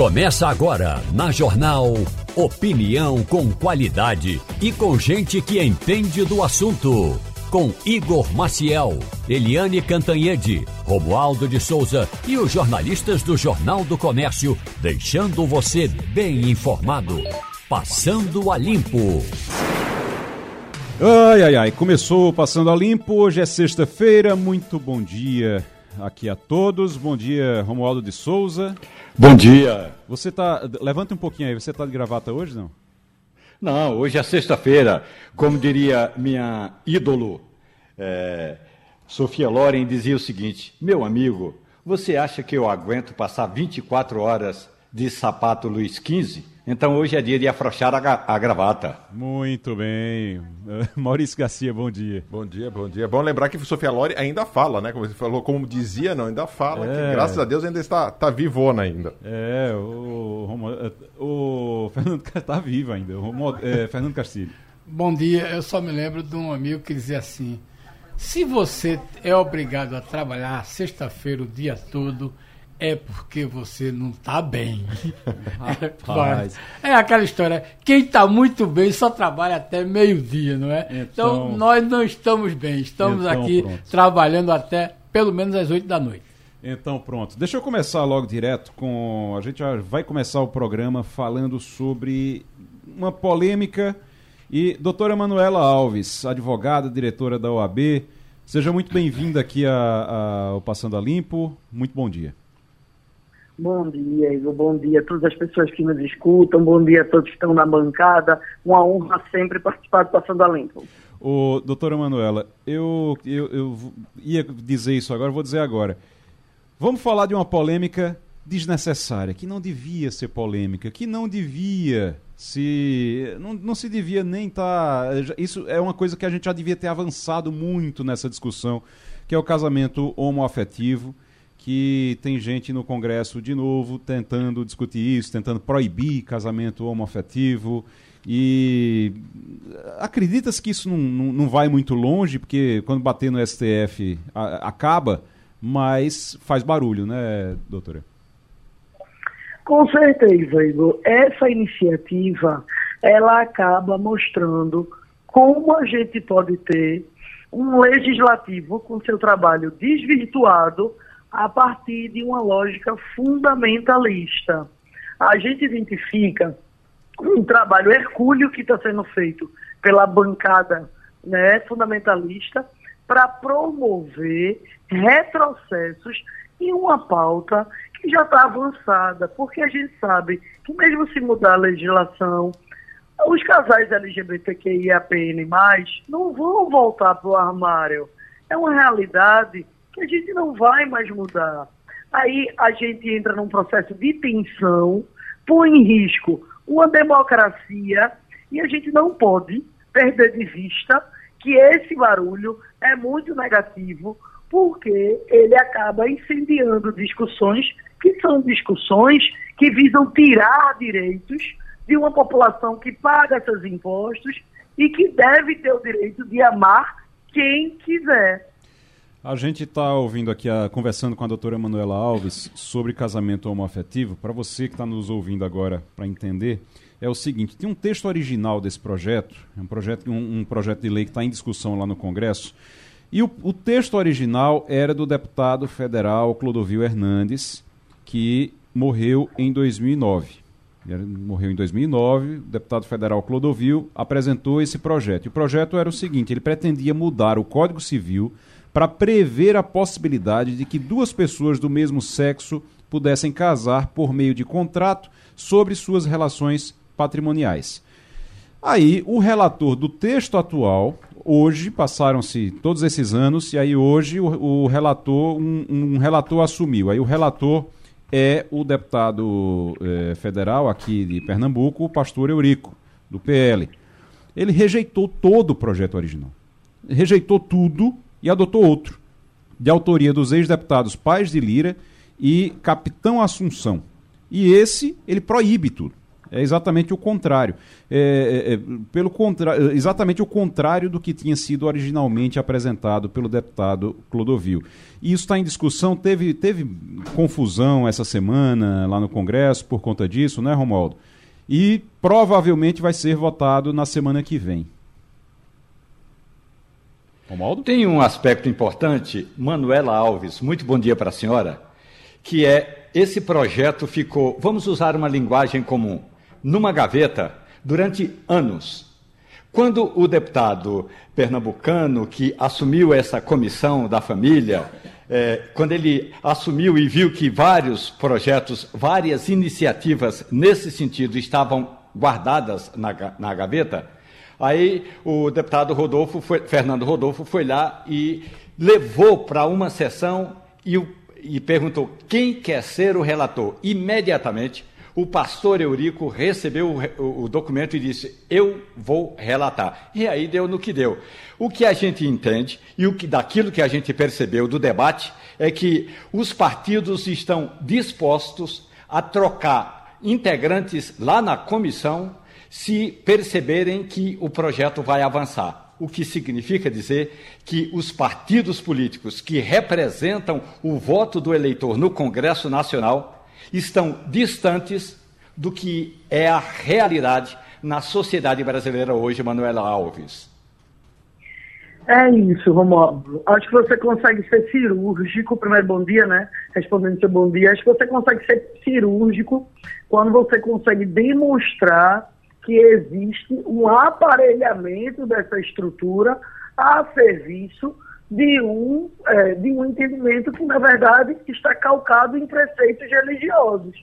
Começa agora na Jornal Opinião com qualidade e com gente que entende do assunto. Com Igor Maciel, Eliane Cantanhede, Romualdo de Souza e os jornalistas do Jornal do Comércio, deixando você bem informado. Passando a Limpo. Ai, ai, ai, começou Passando a Limpo, hoje é sexta-feira, muito bom dia aqui a todos, bom dia Romualdo de Souza. Bom dia. Você tá, levanta um pouquinho aí, você tá de gravata hoje, não? Não, hoje é sexta-feira, como diria minha ídolo, é, Sofia Loren dizia o seguinte, meu amigo, você acha que eu aguento passar 24 horas de sapato Luiz XV? Então hoje é dia de afrouxar a, a gravata. Muito bem. Maurício Garcia, bom dia. Bom dia, bom dia. Bom lembrar que Sofia Lore ainda fala, né? Como você falou, como dizia, não, ainda fala. É. Que, graças a Deus ainda está, está vivona ainda. É, o, o, o Fernando está vivo ainda. O é, Fernando Castilho. Bom dia. Eu só me lembro de um amigo que dizia assim: se você é obrigado a trabalhar sexta-feira o dia todo é porque você não está bem. Rapaz. É aquela história, quem está muito bem só trabalha até meio-dia, não é? Então, então, nós não estamos bem, estamos então, aqui pronto. trabalhando até pelo menos às oito da noite. Então pronto, deixa eu começar logo direto com. A gente vai começar o programa falando sobre uma polêmica. E doutora Manuela Alves, advogada, diretora da OAB, seja muito bem-vinda aqui ao Passando a Limpo. Muito bom dia. Bom dia, Igor. Bom dia a todas as pessoas que nos escutam. Bom dia a todos que estão na bancada. Uma honra sempre participar do Passando a Limpo. Ô, doutora Manuela, eu, eu, eu ia dizer isso agora, vou dizer agora. Vamos falar de uma polêmica desnecessária, que não devia ser polêmica, que não devia se. Não, não se devia nem estar. Tá, isso é uma coisa que a gente já devia ter avançado muito nessa discussão, que é o casamento homoafetivo que tem gente no Congresso de novo tentando discutir isso, tentando proibir casamento homoafetivo. E acredita-se que isso não, não, não, vai muito longe, porque quando bater no STF a, acaba, mas faz barulho, né, doutora? Com certeza, Igor. Essa iniciativa, ela acaba mostrando como a gente pode ter um legislativo com seu trabalho desvirtuado a partir de uma lógica fundamentalista. A gente identifica um trabalho hercúleo que está sendo feito pela bancada né, fundamentalista para promover retrocessos em uma pauta que já está avançada, porque a gente sabe que mesmo se mudar a legislação, os casais LGBTQIAPN+, não vão voltar para o armário. É uma realidade a gente não vai mais mudar. Aí a gente entra num processo de tensão, põe em risco uma democracia e a gente não pode perder de vista que esse barulho é muito negativo porque ele acaba incendiando discussões que são discussões que visam tirar direitos de uma população que paga seus impostos e que deve ter o direito de amar quem quiser. A gente está ouvindo aqui, a, conversando com a doutora Manuela Alves sobre casamento homoafetivo. Para você que está nos ouvindo agora, para entender, é o seguinte: tem um texto original desse projeto, é um projeto, um, um projeto de lei que está em discussão lá no Congresso. E o, o, texto original era do deputado federal Clodovil Hernandes, que morreu em 2009. Ele morreu em 2009, o deputado federal Clodovil apresentou esse projeto. E o projeto era o seguinte: ele pretendia mudar o Código Civil para prever a possibilidade de que duas pessoas do mesmo sexo pudessem casar por meio de contrato sobre suas relações patrimoniais. Aí, o relator do texto atual, hoje, passaram-se todos esses anos, e aí hoje o, o relator, um, um, relator assumiu. Aí o relator é o deputado eh, federal aqui de Pernambuco, o pastor Eurico, do PL. Ele rejeitou todo o projeto original. Rejeitou tudo e adotou outro, de autoria dos ex-deputados Paz de Lira e Capitão Assunção. E esse, ele proíbe tudo. É exatamente o contrário. É, é, é pelo contra... Exatamente o contrário do que tinha sido originalmente apresentado pelo deputado Clodovil. E isso está em discussão. Teve, teve confusão essa semana lá no Congresso por conta disso, né, Romualdo? E provavelmente vai ser votado na semana que vem. Tem um aspecto importante, Manuela Alves, muito bom dia para a senhora, que é esse projeto ficou, vamos usar uma linguagem comum, numa gaveta durante anos. Quando o deputado pernambucano que assumiu essa comissão da família, é, quando ele assumiu e viu que vários projetos, várias iniciativas nesse sentido estavam guardadas na, na gaveta, aí o deputado Rodolfo foi, Fernando Rodolfo foi lá e levou para uma sessão e, e perguntou quem quer ser o relator. Imediatamente o pastor Eurico recebeu o, o, documento e disse: Eu vou relatar. E aí deu no que deu. O que a gente entende e o que daquilo que a gente percebeu do debate é que os partidos estão dispostos a trocar integrantes lá na comissão se perceberem que o projeto vai avançar. O que significa dizer que os partidos políticos que representam o voto do eleitor no Congresso Nacional estão distantes do que é a realidade na sociedade brasileira hoje, Manuela Alves. É isso, Romualdo. Acho que você consegue ser cirúrgico, primeiro bom dia, né? Respondendo seu bom dia, acho que você consegue ser cirúrgico quando você consegue demonstrar que existe um aparelhamento dessa estrutura a serviço de um, é, de um entendimento que, na verdade, está calcado em preceitos religiosos.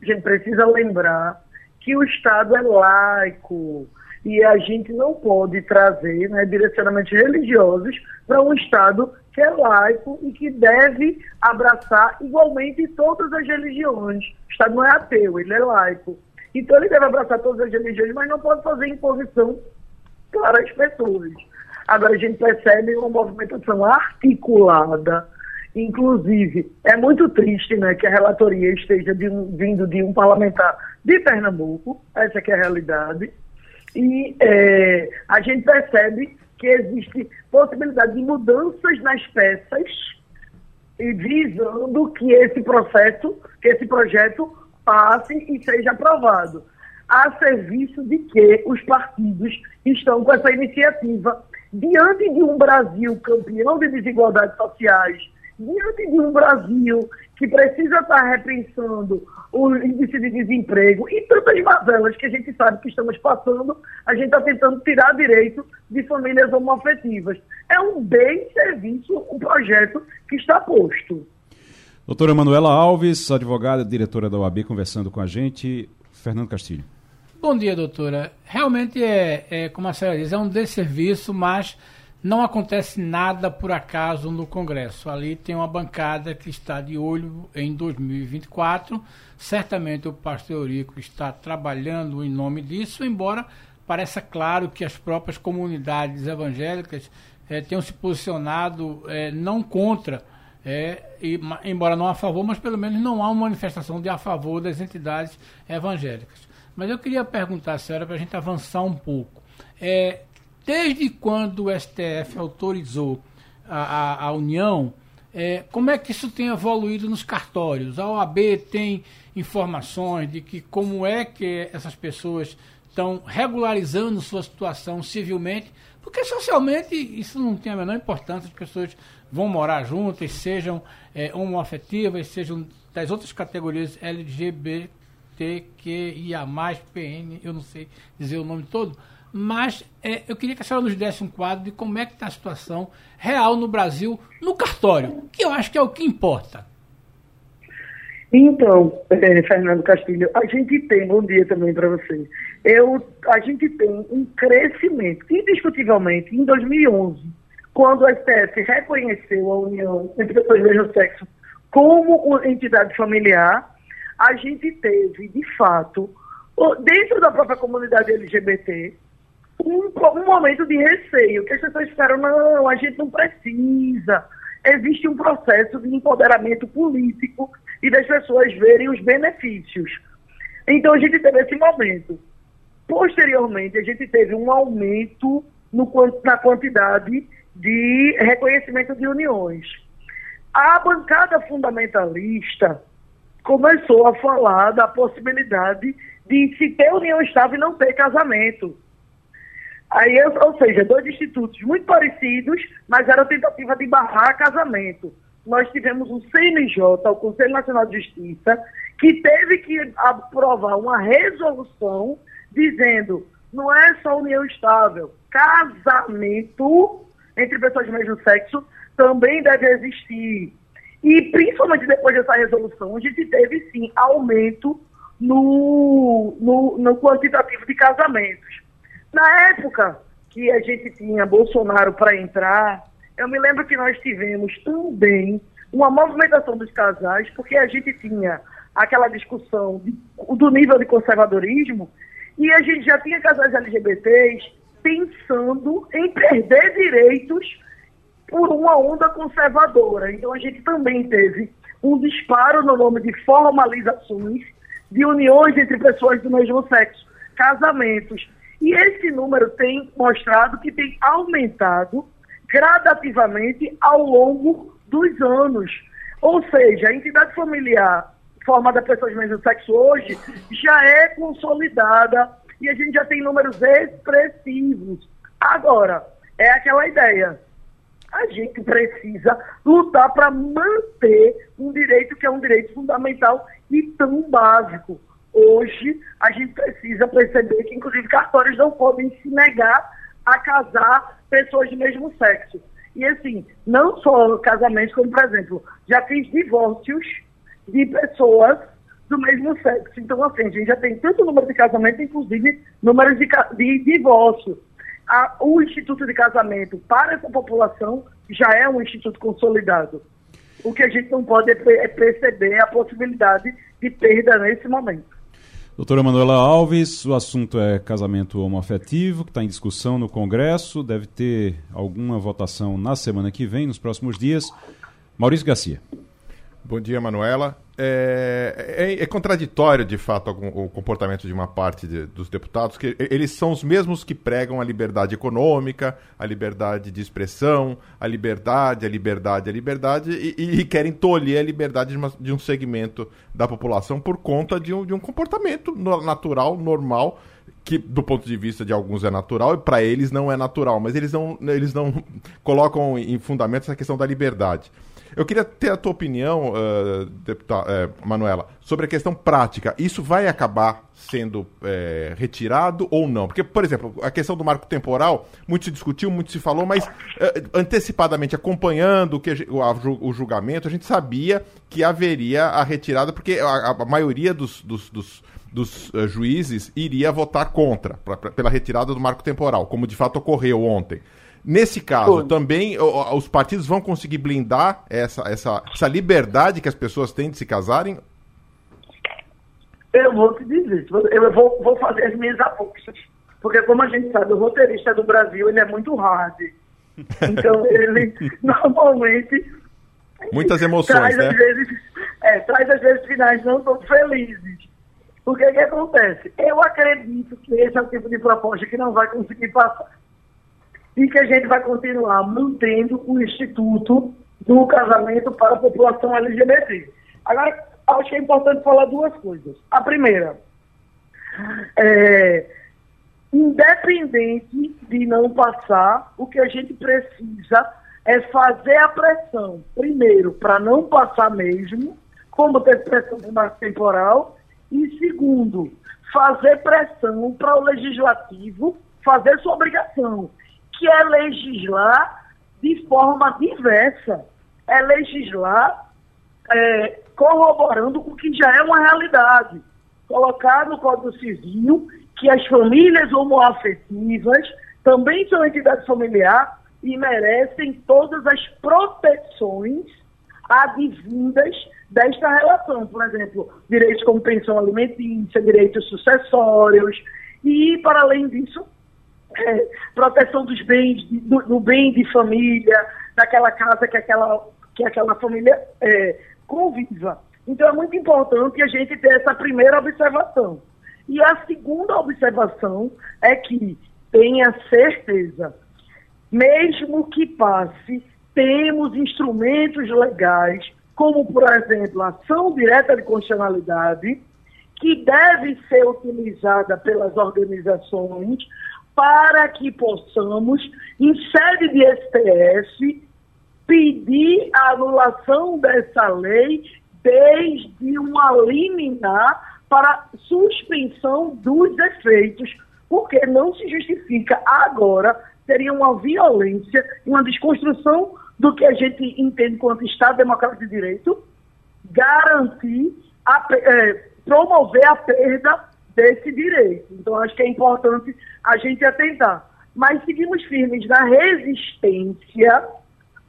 A gente precisa lembrar que o Estado é laico e a gente não pode trazer né, direcionamentos religiosos para um Estado que é laico e que deve abraçar igualmente todas as religiões. O Estado não é ateu, ele é laico. Então ele deve abraçar todas as religiões, mas não pode fazer imposição para as pessoas. Agora a gente percebe uma movimentação articulada, inclusive é muito triste né, que a relatoria esteja de um, vindo de um parlamentar de Pernambuco, essa é a realidade, e é, a gente percebe que existe possibilidade de mudanças nas peças e visando que esse processo, que esse projeto passe e seja aprovado, a serviço de que os partidos estão com essa iniciativa diante de um Brasil campeão de desigualdades sociais, diante de um Brasil que precisa estar repensando o índice de desemprego e tantas mazelas que a gente sabe que estamos passando, a gente está tentando tirar direito de famílias homoafetivas. É um bem serviço, um projeto que está posto. Doutora Manuela Alves, advogada, diretora da OAB, conversando com a gente. Fernando Castilho. Bom dia, doutora. Realmente é, é, como a senhora diz, é um desserviço, mas não acontece nada por acaso no Congresso. Ali tem uma bancada que está de olho em 2024. Certamente o pastor Eurico está trabalhando em nome disso, embora pareça claro que as próprias comunidades evangélicas é, tenham se posicionado é, não contra, é, e, embora não a favor, mas pelo menos não há uma manifestação de a favor das entidades evangélicas. Mas eu queria perguntar, senhora, para a gente avançar um pouco. É, desde quando o STF autorizou a, a, a União, é, como é que isso tem evoluído nos cartórios? A OAB tem informações de que como é que essas pessoas estão regularizando sua situação civilmente, porque socialmente isso não tem a menor importância, as pessoas vão morar juntas, sejam é, homoafetivas, sejam das outras categorias LGBT, TQIA+, PN, eu não sei dizer o nome todo, mas é, eu queria que a senhora nos desse um quadro de como é que está a situação real no Brasil, no cartório, que eu acho que é o que importa. Então, é, Fernando Castilho, a gente tem, bom dia também para você, eu, a gente tem um crescimento, indiscutivelmente, em 2011, quando o STF reconheceu a união entre pessoas do mesmo sexo como entidade familiar, a gente teve, de fato, dentro da própria comunidade LGBT, um, um momento de receio, que as pessoas ficaram, não, a gente não precisa. Existe um processo de empoderamento político e das pessoas verem os benefícios. Então a gente teve esse momento. Posteriormente, a gente teve um aumento no, na quantidade de reconhecimento de uniões. A bancada fundamentalista começou a falar da possibilidade de se ter união estável e não ter casamento. Aí, ou seja, dois institutos muito parecidos, mas era tentativa de barrar casamento. Nós tivemos o CNJ, o Conselho Nacional de Justiça, que teve que aprovar uma resolução dizendo não é só união estável, casamento entre pessoas do mesmo sexo também deve existir. E principalmente depois dessa resolução, a gente teve sim aumento no, no, no quantitativo de casamentos. Na época que a gente tinha Bolsonaro para entrar, eu me lembro que nós tivemos também uma movimentação dos casais, porque a gente tinha aquela discussão de, do nível de conservadorismo e a gente já tinha casais LGBTs pensando em perder direitos por uma onda conservadora. Então a gente também teve um disparo no nome de formalizações de uniões entre pessoas do mesmo sexo, casamentos. E esse número tem mostrado que tem aumentado gradativamente ao longo dos anos. Ou seja, a entidade familiar formada por pessoas do mesmo sexo hoje já é consolidada e a gente já tem números expressivos. Agora, é aquela ideia. A gente precisa lutar para manter um direito que é um direito fundamental e tão básico. Hoje, a gente precisa perceber que, inclusive, cartórios não podem se negar a casar pessoas do mesmo sexo. E, assim, não só casamentos, como, por exemplo, já fiz divórcios de pessoas do mesmo sexo. Então, assim, a gente já tem tanto número de casamento, inclusive números de, de divórcio. A, o Instituto de Casamento para essa população já é um instituto consolidado. O que a gente não pode é, é perceber a possibilidade de perda nesse momento. Doutora Manuela Alves, o assunto é casamento homoafetivo, que está em discussão no Congresso, deve ter alguma votação na semana que vem, nos próximos dias. Maurício Garcia. Bom dia, Manuela. É, é, é, contraditório, de fato, o comportamento de uma parte de, dos deputados, que eles são os mesmos que pregam a liberdade econômica, a liberdade de expressão, a liberdade, a liberdade, a liberdade, e, e querem tolher a liberdade de, uma, de, um segmento da população por conta de um, de um comportamento natural, normal, que do ponto de vista de alguns é natural e para eles não é natural, mas eles não, eles não colocam em fundamento essa questão da liberdade. Eu queria ter a tua opinião, uh, deputada, uh, Manuela, sobre a questão prática. Isso vai acabar sendo uh, retirado ou não? Porque, por exemplo, a questão do marco temporal, muito se discutiu, muito se falou, mas eh, antecipadamente acompanhando o, que, o, o, julgamento, a gente sabia que haveria a retirada, porque a, a maioria dos, dos, dos dos uh, juízes iria votar contra, pra, pra, pela retirada do marco temporal, como de fato ocorreu ontem. Nesse caso, também os partidos vão conseguir blindar essa, essa, essa liberdade que as pessoas têm de se casarem? Eu vou te dizer, eu vou, vou fazer as minhas apostas. Porque, como a gente sabe, o roteirista do Brasil ele é muito hard. Então, ele normalmente. Muitas emoções, traz, né? Às vezes, é, traz às vezes finais não tão felizes. O que, que acontece? Eu acredito que esse é o tipo de proposta que não vai conseguir passar e que a gente vai continuar mantendo o Instituto do Casamento para a População LGBT. Agora, acho que é importante falar duas coisas. A primeira, é, independente de não passar, o que a gente precisa é fazer a pressão, primeiro, para não passar mesmo, como ter pressão de marco temporal, e segundo, fazer pressão para o legislativo fazer sua obrigação que é legislar de forma diversa, é legislar é, corroborando com o que já é uma realidade. Colocar no Código Civil que as famílias homoafetivas também são entidades familiares e merecem todas as proteções advindas desta relação. Por exemplo, direitos como pensão alimentícia, direitos sucessórios, e, para além disso, é, proteção dos bens, do, do, bem de família, daquela casa que aquela, que aquela família é, conviva. Então é muito importante a gente ter essa primeira observação. E a segunda observação é que tenha certeza, mesmo que passe, temos instrumentos legais, como, por exemplo, a ação direta de constitucionalidade, que deve ser utilizada pelas organizações para que possamos, em sede de STF, pedir a anulação dessa lei desde uma liminar para suspensão dos efeitos, porque não se justifica agora, seria uma violência, uma desconstrução do que a gente entende quanto Estado Democrático de Direito, garantir, a, é, promover a perda desse direito. Então, acho que é importante a gente atentar. Mas seguimos firmes na resistência,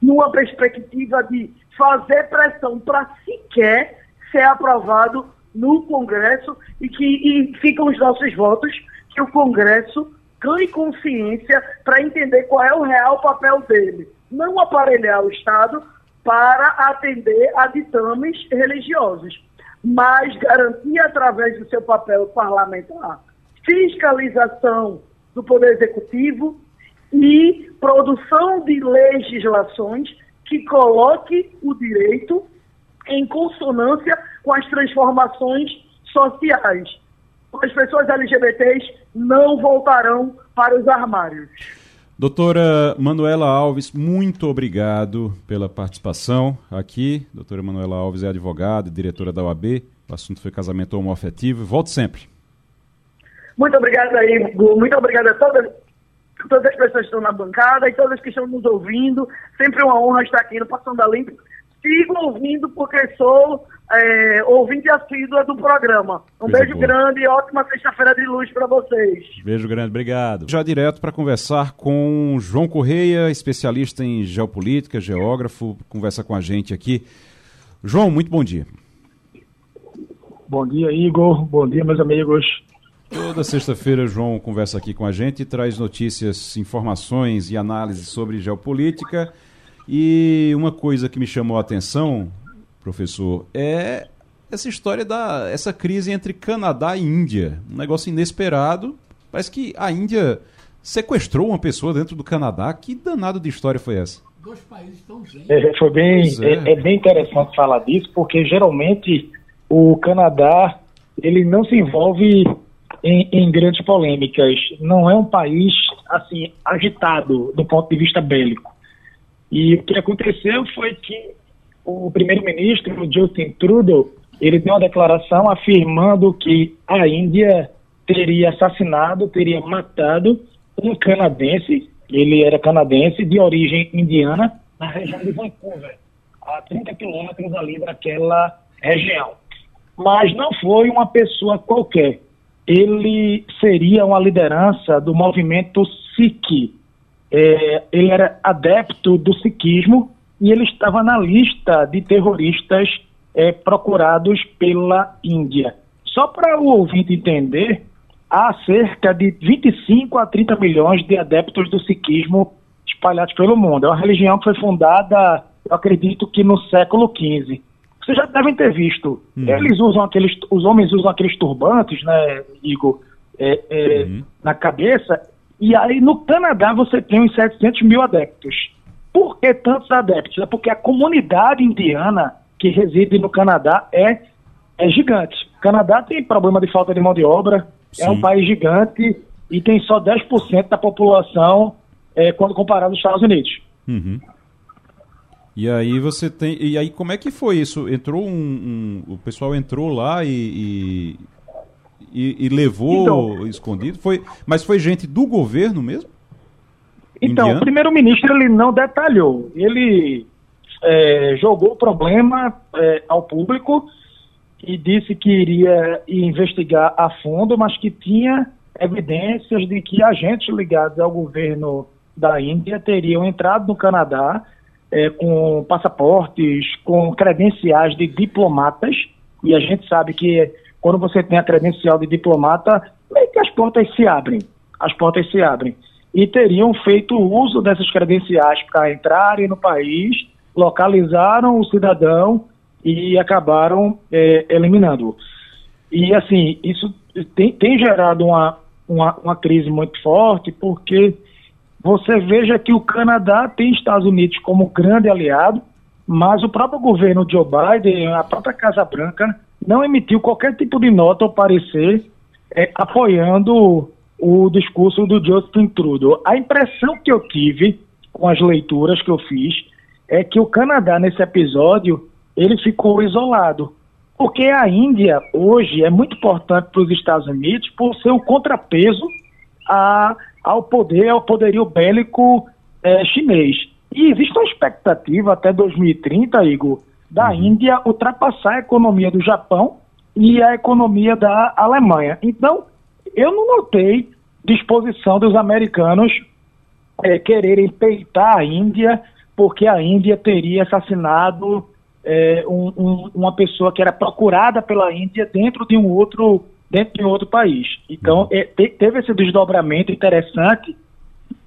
numa perspectiva de fazer pressão para sequer ser aprovado no Congresso e que e ficam os nossos votos que o Congresso ganhe consciência para entender qual é o real papel dele. Não aparelhar o Estado para atender a ditames religiosos, mas garantir através do seu papel parlamentar fiscalização do Poder Executivo e produção de legislações que coloque o direito em consonância com as transformações sociais. As pessoas LGBTs não voltarão para os armários. Doutora Manuela Alves, muito obrigado pela participação aqui. Doutora Manuela Alves é advogada e diretora da OAB. O assunto foi casamento homoafetivo. Volte sempre. Muito obrigado aí, Muito obrigado a todas, todas as pessoas que estão na bancada e todas que estão nos ouvindo. Sempre uma honra estar aqui no Passando da Limpo. Sigo ouvindo porque sou é, ouvinte assídua do programa. Um Coisa beijo boa. grande e ótima sexta-feira de luz para vocês. Beijo grande, obrigado. Já direto para conversar com João Correia, especialista em geopolítica, geógrafo, conversa com a gente aqui. João, muito bom dia. Bom dia, Igor. Bom dia, meus amigos. Toda sexta-feira, João conversa aqui com a gente e traz notícias, informações e análises sobre geopolítica. E uma coisa que me chamou a atenção, professor, é essa história da essa crise entre Canadá e Índia. Um negócio inesperado. Parece que a Índia sequestrou uma pessoa dentro do Canadá. Que danado de história foi essa? Dois países tão é, foi bem, é. É, é bem interessante falar disso, porque geralmente o Canadá ele não se envolve em, em, grandes polêmicas. Não é um país assim agitado do ponto de vista bélico. E o que aconteceu foi que o primeiro-ministro Justin Trudeau ele deu uma declaração afirmando que a Índia teria assassinado, teria matado um canadense, ele era canadense de origem indiana, na região de Vancouver, a 30 quilômetros ali daquela região. Mas não foi uma pessoa qualquer. Ele seria uma liderança do movimento Sikh, é, ele era adepto do sikhismo e ele estava na lista de terroristas é, procurados pela Índia. Só para o ouvinte entender, há cerca de 25 a 30 milhões de adeptos do sikhismo espalhados pelo mundo. É uma religião que foi fundada, eu acredito que no século XV. Vocês já devem ter visto. Uhum. Eles usam aqueles, os homens usam aqueles turbantes, né, Igor, é, é, uhum. na cabeça e aí no Canadá você tem uns 700 mil adeptos. Por que tantos adeptos? É porque a comunidade indiana que reside no Canadá é, é gigante. O Canadá tem problema de falta de mão de obra, Sim. é um país gigante e tem só 10% da população é, quando comparado aos Estados Unidos. Uhum. E aí você tem. E aí como é que foi isso? Entrou um. um o pessoal entrou lá e, e, e levou então, escondido? Foi, mas foi gente do governo mesmo? Então, Indiano? o primeiro-ministro ele não detalhou. Ele é, jogou o problema é, ao público e disse que iria investigar a fundo, mas que tinha evidências de que agentes ligados ao governo da Índia teriam entrado no Canadá é, com passaportes, com credenciais de diplomatas, e a gente sabe que quando você tem a credencial de diplomata, meio que as portas se abrem. As portas se abrem. E teriam feito uso dessas credenciais para entrarem no país, localizaram o cidadão e acabaram é, eliminando. E assim, isso tem, tem gerado uma, uma, uma crise muito forte, porque você veja que o Canadá tem Estados Unidos como grande aliado, mas o próprio governo Joe Biden, a própria Casa Branca, não emitiu qualquer tipo de nota ou parecer é, apoiando o discurso do Justin Trudeau. A impressão que eu tive com as leituras que eu fiz é que o Canadá, nesse episódio, ele ficou isolado. Porque a Índia, hoje, é muito importante para os Estados Unidos por ser um contrapeso a, ao poder, ao poderio bélico é, chinês. E existe uma expectativa até 2030, Igor, da uhum. Índia ultrapassar a economia do Japão e a economia da Alemanha. Então, eu não notei disposição dos americanos é, quererem peitar a Índia porque a Índia teria assassinado é, um, um, uma pessoa que era procurada pela Índia dentro de um outro dentro de um outro país. Então uhum. é, te, teve esse desdobramento interessante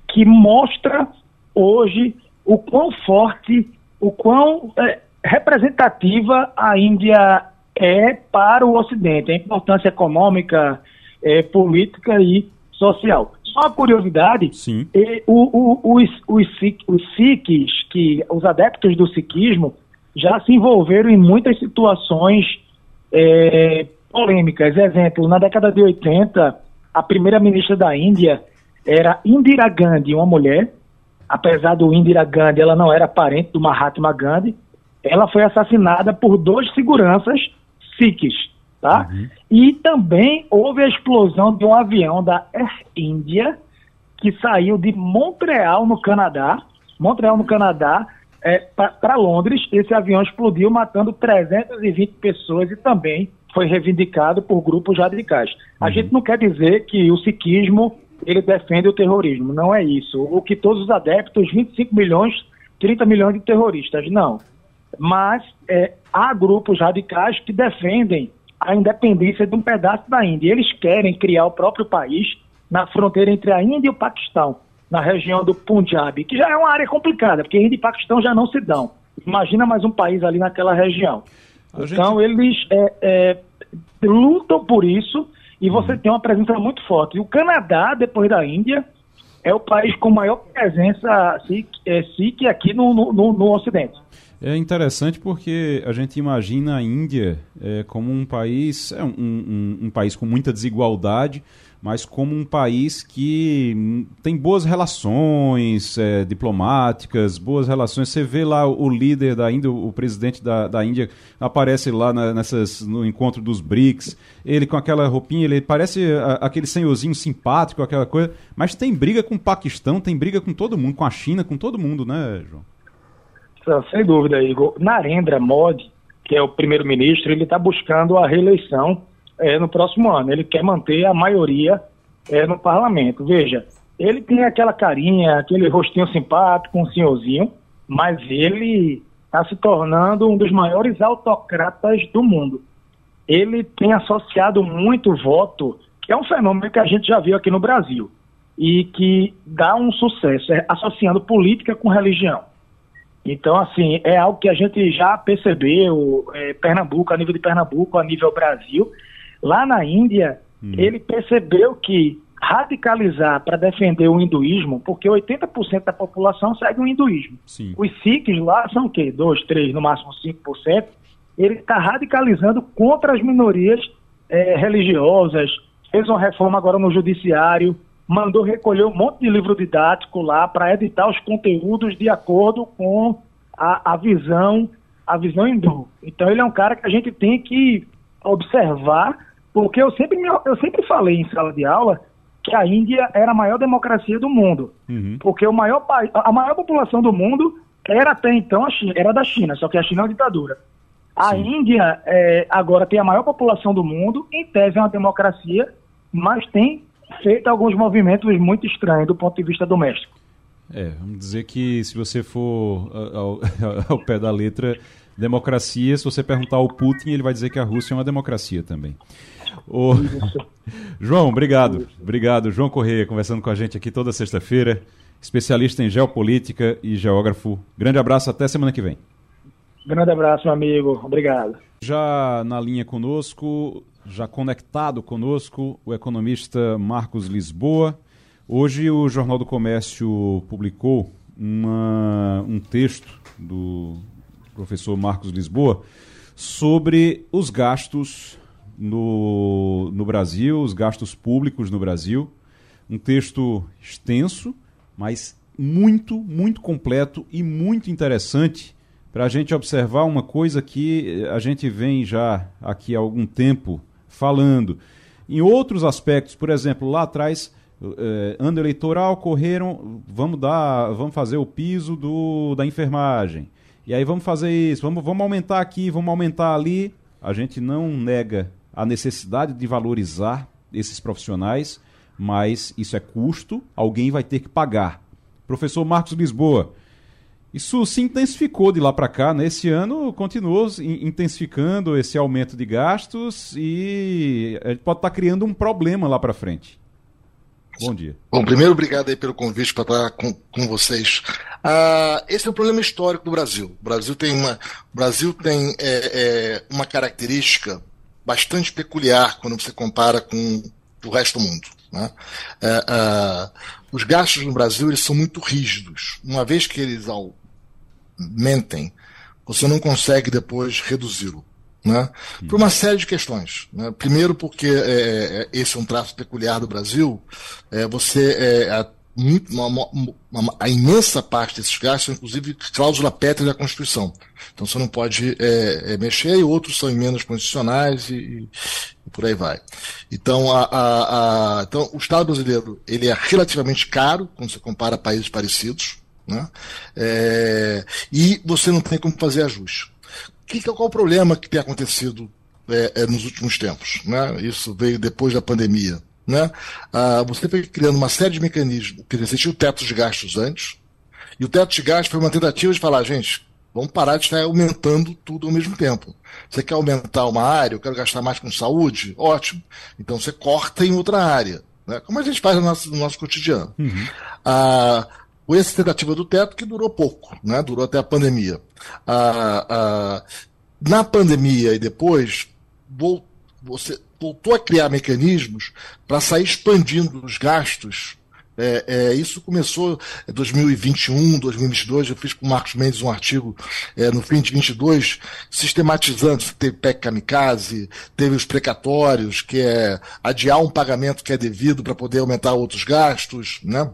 que mostra hoje o quão forte, o quão é, representativa a Índia é para o Ocidente, a importância econômica, é, política e social. Só uma curiosidade, Sim. o, o, os, os, os Sikhs, que, os adeptos do sikhismo, já se envolveram em muitas situações é, polêmicas. Exemplo, na década de 80, a primeira-ministra da Índia era Indira Gandhi, uma mulher. Apesar do Indira Gandhi, ela não era parente do Mahatma Gandhi. Ela foi assassinada por dois seguranças sikhs, tá? Uhum. E também houve a explosão de um avião da Air India que saiu de Montreal, no Canadá, Montreal, no Canadá, é, para Londres. Esse avião explodiu, matando 320 pessoas e também foi reivindicado por grupos radicais. A uhum. gente não quer dizer que o sikhismo ele defende o terrorismo, não é isso. O que todos os adeptos, 25 milhões, 30 milhões de terroristas, não. Mas é, há grupos radicais que defendem a independência de um pedaço da Índia. Eles querem criar o próprio país na fronteira entre a Índia e o Paquistão, na região do Punjab, que já é uma área complicada, porque Índia e Paquistão já não se dão. Imagina mais um país ali naquela região. Então, eles é, é, lutam por isso e você uhum. tem uma presença muito forte. E o Canadá, depois da Índia, é o país com maior presença Sikh, é, Sikh aqui no, no, no Ocidente. É interessante porque a gente imagina a Índia é, como um país, é um, um, um, país com muita desigualdade, mas como um país que tem boas relações é, diplomáticas, boas relações. Você vê lá o líder da Índia, o presidente da, da Índia, aparece lá na, nessas, no encontro dos BRICS, ele com aquela roupinha, ele parece a, aquele senhorzinho simpático, aquela coisa, mas tem briga com o Paquistão, tem briga com todo mundo, com a China, com todo mundo, né, João? Sem dúvida, Igor. Narendra Modi, que é o primeiro-ministro, ele está buscando a reeleição é, no próximo ano. Ele quer manter a maioria é, no parlamento. Veja, ele tem aquela carinha, aquele rostinho simpático, um senhorzinho, mas ele está se tornando um dos maiores autocratas do mundo. Ele tem associado muito voto, que é um fenômeno que a gente já viu aqui no Brasil, e que dá um sucesso, é, associando política com religião. Então, assim, é algo que a gente já percebeu, é, Pernambuco, a nível de Pernambuco, a nível Brasil. Lá na Índia, hum. ele percebeu que radicalizar para defender o hinduísmo, porque 80% da população segue o hinduísmo. Sim. Os sikhs lá são o quê? 2, 3, no máximo 5%. Ele está radicalizando contra as minorias é, religiosas, fez uma reforma agora no judiciário, mandou recolher um monte de livro didático lá para editar os conteúdos de acordo com a, a visão a visão hindu. Então ele é um cara que a gente tem que observar, porque eu sempre, eu sempre falei em sala de aula que a Índia era a maior democracia do mundo. Uhum. Porque o maior a maior população do mundo era até então a China, era da China, só que a China é uma ditadura. A Sim. Índia é, agora tem a maior população do mundo, em tese é uma democracia, mas tem feito alguns movimentos muito estranhos do ponto de vista doméstico. É, vamos dizer que se você for ao, ao, pé da letra, democracia, se você perguntar ao Putin, ele vai dizer que a Rússia é uma democracia também. O... João, obrigado. Obrigado. João Correia conversando com a gente aqui toda sexta-feira, especialista em geopolítica e geógrafo. Grande abraço, até semana que vem. Grande abraço, meu amigo. Obrigado. Já na linha conosco, já conectado conosco, o economista Marcos Lisboa. Hoje o Jornal do Comércio publicou uma, um texto do professor Marcos Lisboa sobre os gastos no, no Brasil, os gastos públicos no Brasil. Um texto extenso, mas muito, muito completo e muito interessante para a gente observar uma coisa que a gente vem já aqui há algum tempo falando. Em outros aspectos, por exemplo, lá atrás, eh, ano eleitoral, correram, vamos dar, vamos fazer o piso do, da enfermagem. E aí vamos fazer isso, vamos, vamos aumentar aqui, vamos aumentar ali. A gente não nega a necessidade de valorizar esses profissionais, mas isso é custo, alguém vai ter que pagar. Professor Marcos Lisboa, isso se intensificou de lá para cá, né? Esse ano continuou intensificando esse aumento de gastos e gente pode estar tá criando um problema lá para frente. Bom dia. Bom, primeiro, obrigado aí pelo convite para estar com, com vocês. Ah, esse é um problema histórico do Brasil. O Brasil tem uma, Brasil tem, é, é, uma característica bastante peculiar quando você compara com o resto do mundo. Né? É, é, os gastos no Brasil eles são muito rígidos. Uma vez que eles mentem, você não consegue depois reduzi-lo. Né? Por uma série de questões. Né? Primeiro, porque é, é, esse é um traço peculiar do Brasil, é, você é, muito, uma, uma, a imensa parte desses gastos, inclusive cláusula pétrea da Constituição. Então você não pode é, é, mexer, e outros são emendas constitucionais e, e, por aí vai. Então, a, a, a, então, o Estado brasileiro ele é relativamente caro quando você compara países parecidos. Né? É, e você não tem como fazer ajuste. Que, qual o problema que tem acontecido é, é, nos últimos tempos? Né? Isso veio depois da pandemia. Né? Ah, você foi criando uma série de mecanismos. Você tinha o teto de gastos antes, e o teto de gastos foi uma tentativa de falar, gente, vamos parar de estar aumentando tudo ao mesmo tempo. Você quer aumentar uma área, eu quero gastar mais com saúde? Ótimo. Então você corta em outra área. Né? Como a gente faz no nosso, no nosso cotidiano. Uhum. Ah, foi essa tentativa do teto que durou pouco, né? durou até a pandemia. Ah, ah, na pandemia e depois, você voltou a criar mecanismos para sair expandindo os gastos. É, é, isso começou em 2021, 2022. Eu fiz com o Marcos Mendes um artigo é, no fim de 22, sistematizando. Teve PEC Kamikaze, teve os precatórios, que é adiar um pagamento que é devido para poder aumentar outros gastos, né?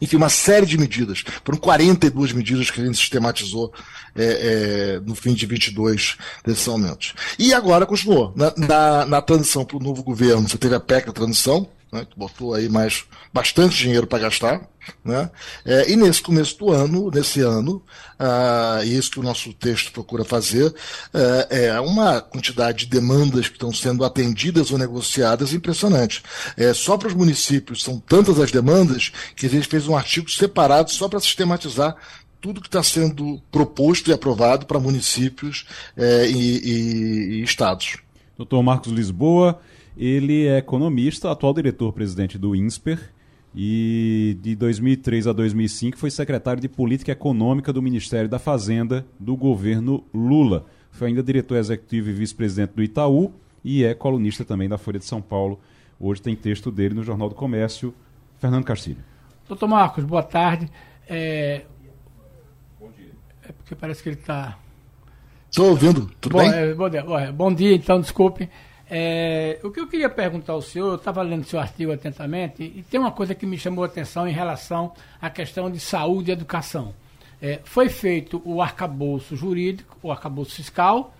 Enfim, uma série de medidas. Foram 42 medidas que a gente sistematizou é, é, no fim de 22 desses aumentos. E agora continuou. Na, na, na transição para o novo governo, você teve a PEC da transição, né, que botou aí mais bastante dinheiro para gastar, né? É, e nesse começo do ano, nesse ano, ah, isso que o nosso texto procura fazer, é, é uma quantidade de demandas que estão sendo atendidas ou negociadas impressionante. É, só para os municípios são tantas as demandas que a gente fez um artigo separado só para sistematizar tudo que está sendo proposto e aprovado para municípios é, e, e, e estados. Doutor Marcos Lisboa, ele é economista, atual diretor-presidente do INSPER e de 2003 a 2005 foi secretário de Política Econômica do Ministério da Fazenda do governo Lula. Foi ainda diretor executivo e vice-presidente do Itaú e é colunista também da Folha de São Paulo. Hoje tem texto dele no Jornal do Comércio. Fernando Castilho. Doutor Marcos, boa tarde. É... Bom dia. É porque parece que ele está. Estou ouvindo, tudo bom, bem? É, bom, dia, bom dia, então, desculpe. É, o que eu queria perguntar ao senhor, eu estava lendo seu artigo atentamente, e tem uma coisa que me chamou a atenção em relação à questão de saúde e educação. É, foi feito o arcabouço jurídico, o arcabouço fiscal,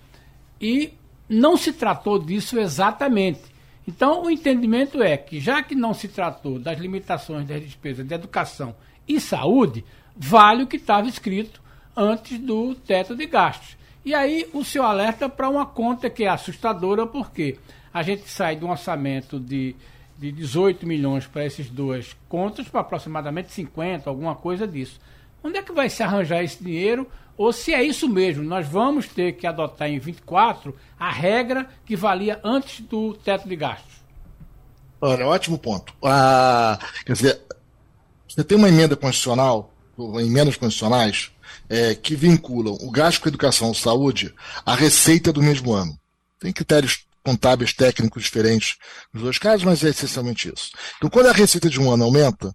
e não se tratou disso exatamente. Então, o entendimento é que, já que não se tratou das limitações das despesas de educação e saúde, vale o que estava escrito antes do teto de gastos. E aí o seu alerta para uma conta que é assustadora, porque a gente sai de um orçamento de, de 18 milhões para esses duas contas para aproximadamente 50, alguma coisa disso. Onde é que vai se arranjar esse dinheiro? Ou se é isso mesmo, nós vamos ter que adotar em 24 a regra que valia antes do teto de gastos? Olha, ótimo ponto. Ah, quer dizer, você tem uma emenda constitucional, emendas constitucionais, é, que vinculam o gasto com educação ou saúde à receita do mesmo ano. Tem critérios contábeis técnicos diferentes nos dois casos, mas é essencialmente isso. Então, quando a receita de um ano aumenta,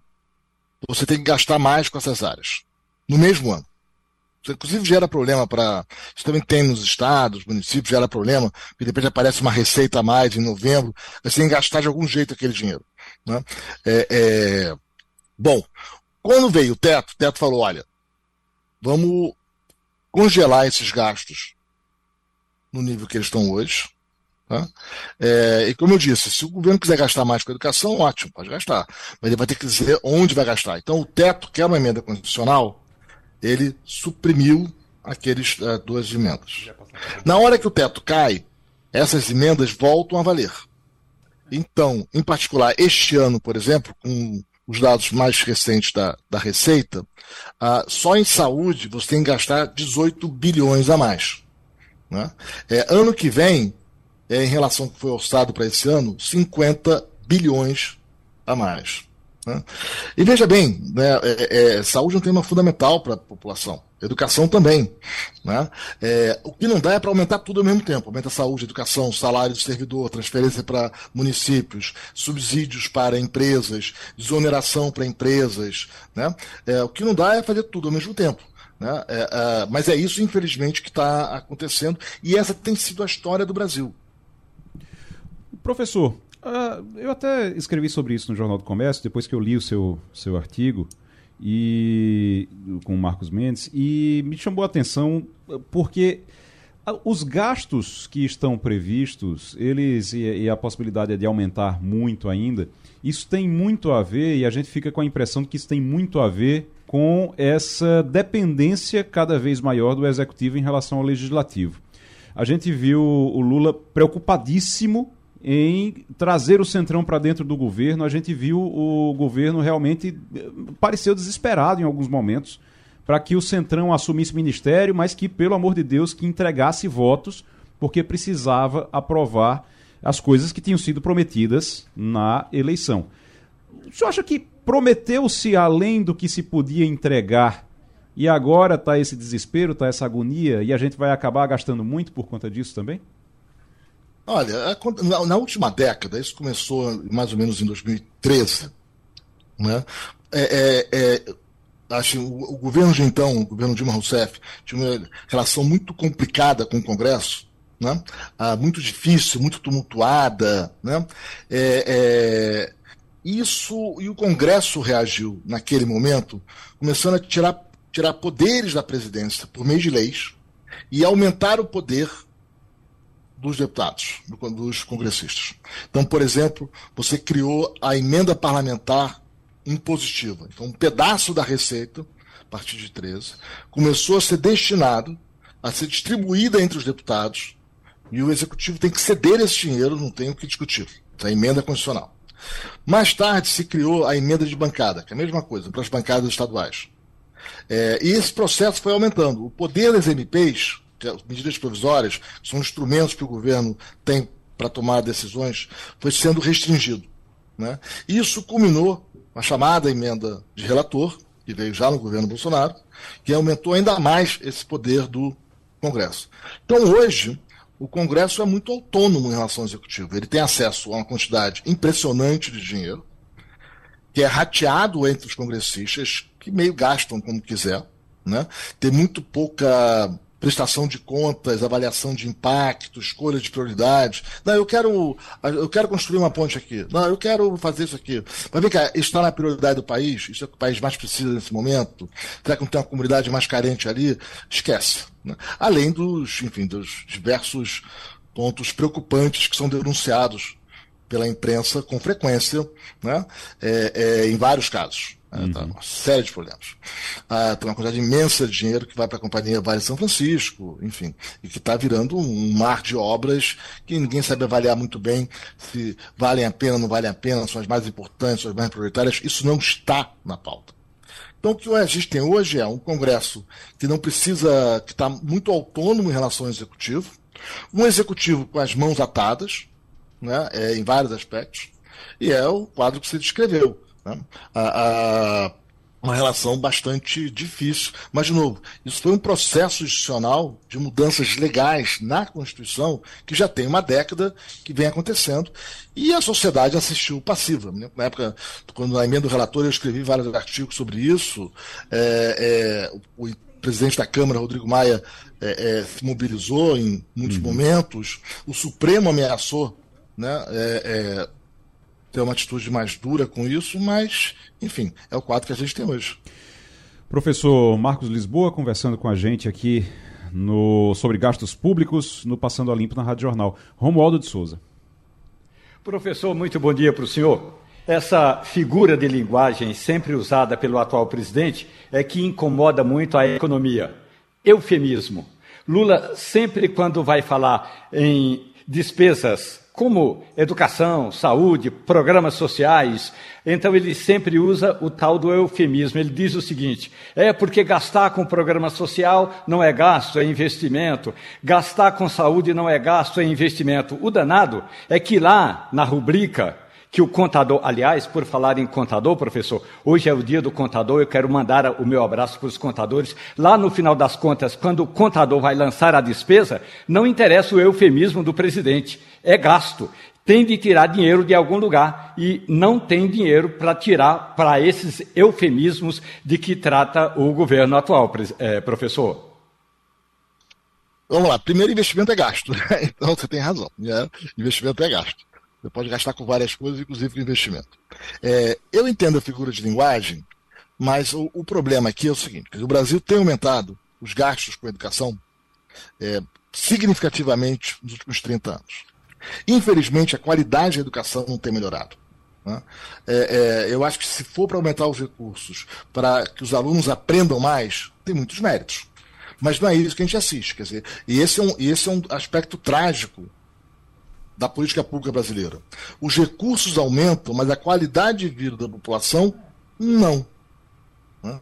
você tem que gastar mais com essas áreas, no mesmo ano. Isso, inclusive, gera problema para. Isso também tem nos estados, municípios, gera problema, porque de repente aparece uma receita a mais em novembro, você tem que gastar de algum jeito aquele dinheiro. Né? É, é... Bom, quando veio o teto, o teto falou: olha, vamos congelar esses gastos no nível que eles estão hoje. Tá? É, e como eu disse, se o governo quiser gastar mais com a educação, ótimo, pode gastar. Mas ele vai ter que dizer onde vai gastar. Então, o teto, que é uma emenda constitucional, ele suprimiu aqueles uh, duas emendas. Na hora que o teto cai, essas emendas voltam a valer. Então, em particular, este ano, por exemplo, com os dados mais recentes da, da Receita, uh, só em saúde você tem que gastar 18 bilhões a mais. Né? É, ano que vem, é, em relação ao que foi orçado para esse ano, 50 bilhões a mais. Né? E veja bem, né, é, é, saúde é um tema fundamental para a população. Educação também. Né? É, o que não dá é para aumentar tudo ao mesmo tempo. Aumenta a saúde, educação, salário do servidor, transferência para municípios, subsídios para empresas, desoneração para empresas. Né? É, o que não dá é fazer tudo ao mesmo tempo. Né? É, é, mas é isso, infelizmente, que está acontecendo. E essa tem sido a história do Brasil. Professor, uh, eu até escrevi sobre isso no Jornal do Comércio, depois que eu li o seu, seu artigo e com o Marcos Mendes, e me chamou a atenção porque os gastos que estão previstos, eles e, e, a possibilidade de aumentar muito ainda, isso tem muito a ver, e a gente fica com a impressão de que isso tem muito a ver com essa dependência cada vez maior do executivo em relação ao legislativo. A gente viu o Lula preocupadíssimo em trazer o Centrão para dentro do governo. A gente viu o governo realmente eh, pareceu desesperado em alguns momentos para que o Centrão assumisse ministério, mas que, pelo amor de Deus, que entregasse votos, porque precisava aprovar as coisas que tinham sido prometidas na eleição. O senhor acha que prometeu-se além do que se podia entregar e agora está esse desespero, está essa agonia e a gente vai acabar gastando muito por conta disso também? Olha, na, última década, isso começou mais ou menos em 2013, né? É, é, é, acho, o, o, governo de então, o governo Dilma Rousseff, tinha uma relação muito complicada com o Congresso, né? Ah, muito difícil, muito tumultuada. Né? É, é, isso e o Congresso reagiu naquele momento, começando a tirar, tirar poderes da presidência por meio de leis e aumentar o poder dos deputados, dos congressistas. Então, por exemplo, você criou a emenda parlamentar impositiva. Então, um pedaço da receita, a partir de 13, começou a ser destinado a ser distribuída entre os deputados e o executivo tem que ceder esse dinheiro, não tem o que discutir. É a emenda constitucional. Mais tarde se criou a emenda de bancada, que é a mesma coisa, para as bancadas estaduais. É, e esse processo foi aumentando. O poder das MPs medidas provisórias, são instrumentos que o governo tem para tomar decisões, foi sendo restringido. Né? Isso culminou a chamada emenda de relator, que veio já no governo Bolsonaro, que aumentou ainda mais esse poder do Congresso. Então, hoje, o Congresso é muito autônomo em relação ao Executivo. Ele tem acesso a uma quantidade impressionante de dinheiro, que é rateado entre os congressistas, que meio gastam como quiser. Né? Tem muito pouca prestação de contas, avaliação de impacto, escolha de prioridades. Não, eu quero, eu quero construir uma ponte aqui. Não, eu quero fazer isso aqui. Mas vem cá, está na prioridade do país? Isso é o que o país mais precisa nesse momento? Será que não tem uma comunidade mais carente ali? Esquece. Né? Além dos, enfim, dos diversos pontos preocupantes que são denunciados pela imprensa com frequência, né? É, é, em vários casos. Uhum. Tá, uma série de problemas. Ah, tem uma quantidade imensa de dinheiro que vai para a Companhia Vale São Francisco, enfim, e que está virando um mar de obras que ninguém sabe avaliar muito bem se valem a pena, não valem a pena, são as mais importantes, são as mais prioritárias. Isso não está na pauta. Então, o que a gente tem hoje é um Congresso que não precisa, que está muito autônomo em relação ao Executivo, um Executivo com as mãos atadas, né, é, em vários aspectos, e é o quadro que você descreveu né? A, a, uma relação bastante difícil. Mas, de novo, isso foi um processo institucional de mudanças legais na Constituição que já tem uma década que vem acontecendo e a sociedade assistiu passiva. Né? Na época, quando na emenda do relator, eu escrevi vários artigos sobre isso. É, é, o presidente da Câmara, Rodrigo Maia, é, é se mobilizou em muitos uhum. momentos. O Supremo ameaçou né, é, é, ter uma atitude mais dura com isso, mas, enfim, é o quadro que a gente tem hoje. Professor Marcos Lisboa conversando com a gente aqui no, sobre gastos públicos no Passando a Limpo na Rádio Jornal. Romualdo de Souza. Professor, muito bom dia para o senhor. Essa figura de linguagem sempre usada pelo atual presidente é que incomoda muito a economia. Eufemismo. Lula, sempre quando vai falar em despesas como educação, saúde, programas sociais. Então ele sempre usa o tal do eufemismo. Ele diz o seguinte: é porque gastar com programa social não é gasto, é investimento. Gastar com saúde não é gasto, é investimento. O danado é que lá na rubrica que o contador, aliás, por falar em contador, professor, hoje é o dia do contador, eu quero mandar o meu abraço para os contadores. Lá no final das contas, quando o contador vai lançar a despesa, não interessa o eufemismo do presidente, é gasto. Tem de tirar dinheiro de algum lugar e não tem dinheiro para tirar para esses eufemismos de que trata o governo atual, é, professor. Vamos lá, primeiro investimento é gasto, né? então você tem razão, né? investimento é gasto. Você pode gastar com várias coisas, inclusive com investimento. É, eu entendo a figura de linguagem, mas o, o, problema aqui é o seguinte: o Brasil tem aumentado os gastos com educação é, significativamente nos últimos 30 anos. Infelizmente, a qualidade da educação não tem melhorado. Né? É, é, eu acho que se for para aumentar os recursos para que os alunos aprendam mais, tem muitos méritos. Mas não é isso que a gente assiste. Quer dizer, e esse é um, esse é um aspecto trágico da política pública brasileira. Os recursos aumentam, mas a qualidade de vida da população não. Né?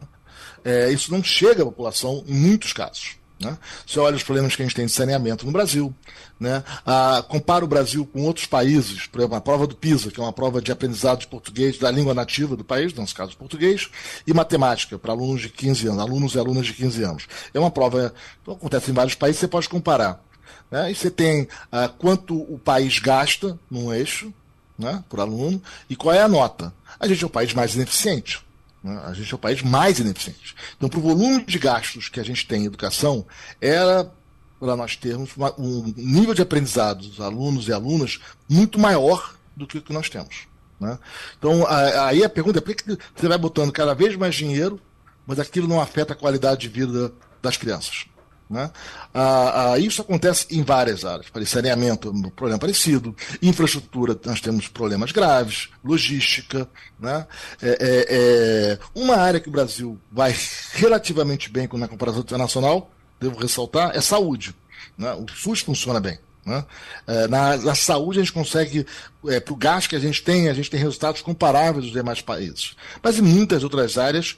É, isso não chega à população em muitos casos. Né? Você olha os problemas que a gente tem de saneamento no Brasil, né? ah, compara o Brasil com outros países, por exemplo, a prova do PISA, que é uma prova de aprendizado de português, da língua nativa do país, nosso caso português, e matemática, para alunos de 15 anos, alunos e alunas de 15 anos. É uma prova, que acontece em vários países, você pode comparar. Né? E você tem ah, quanto o país gasta num eixo né, por aluno e qual é a nota. A gente é o país mais ineficiente. Né? A gente é o país mais ineficiente. Então, para o volume de gastos que a gente tem em educação, era para nós termos uma, um nível de aprendizado dos alunos e alunas muito maior do que o que nós temos. Né? Então, aí a pergunta é por que você vai botando cada vez mais dinheiro, mas aquilo não afeta a qualidade de vida das crianças? Né? Ah, ah, isso acontece em várias áreas. Saneamento, um problema parecido. Infraestrutura, nós temos problemas graves. Logística. Né? É, é, é uma área que o Brasil vai relativamente bem na comparação internacional, devo ressaltar, é saúde. Né? O SUS funciona bem. Né? É, na, na, saúde a gente consegue, é, para o gasto que a gente tem, a gente tem resultados comparáveis dos demais países. Mas em muitas outras áreas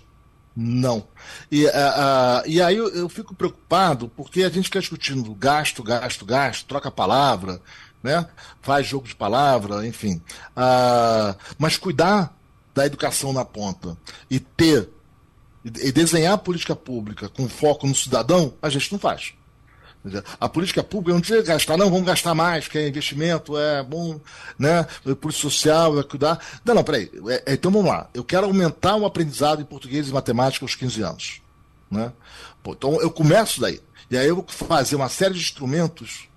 não. E, uh, uh, e aí eu, eu, fico preocupado porque a gente fica discutindo gasto, gasto, gasto, troca palavra, né? faz jogo de palavra, enfim. Uh, mas cuidar da educação na ponta e ter e desenhar política pública com foco no cidadão, a gente não faz. A política pública não precisa gastar, não, vamos gastar mais, porque é investimento, é bom, né? Política social, é cuidar. Não, não, peraí. É, é, então vamos lá. Eu quero aumentar o aprendizado em português e matemática aos 15 anos. Né? Pô, então eu começo daí. E aí eu vou fazer uma série de instrumentos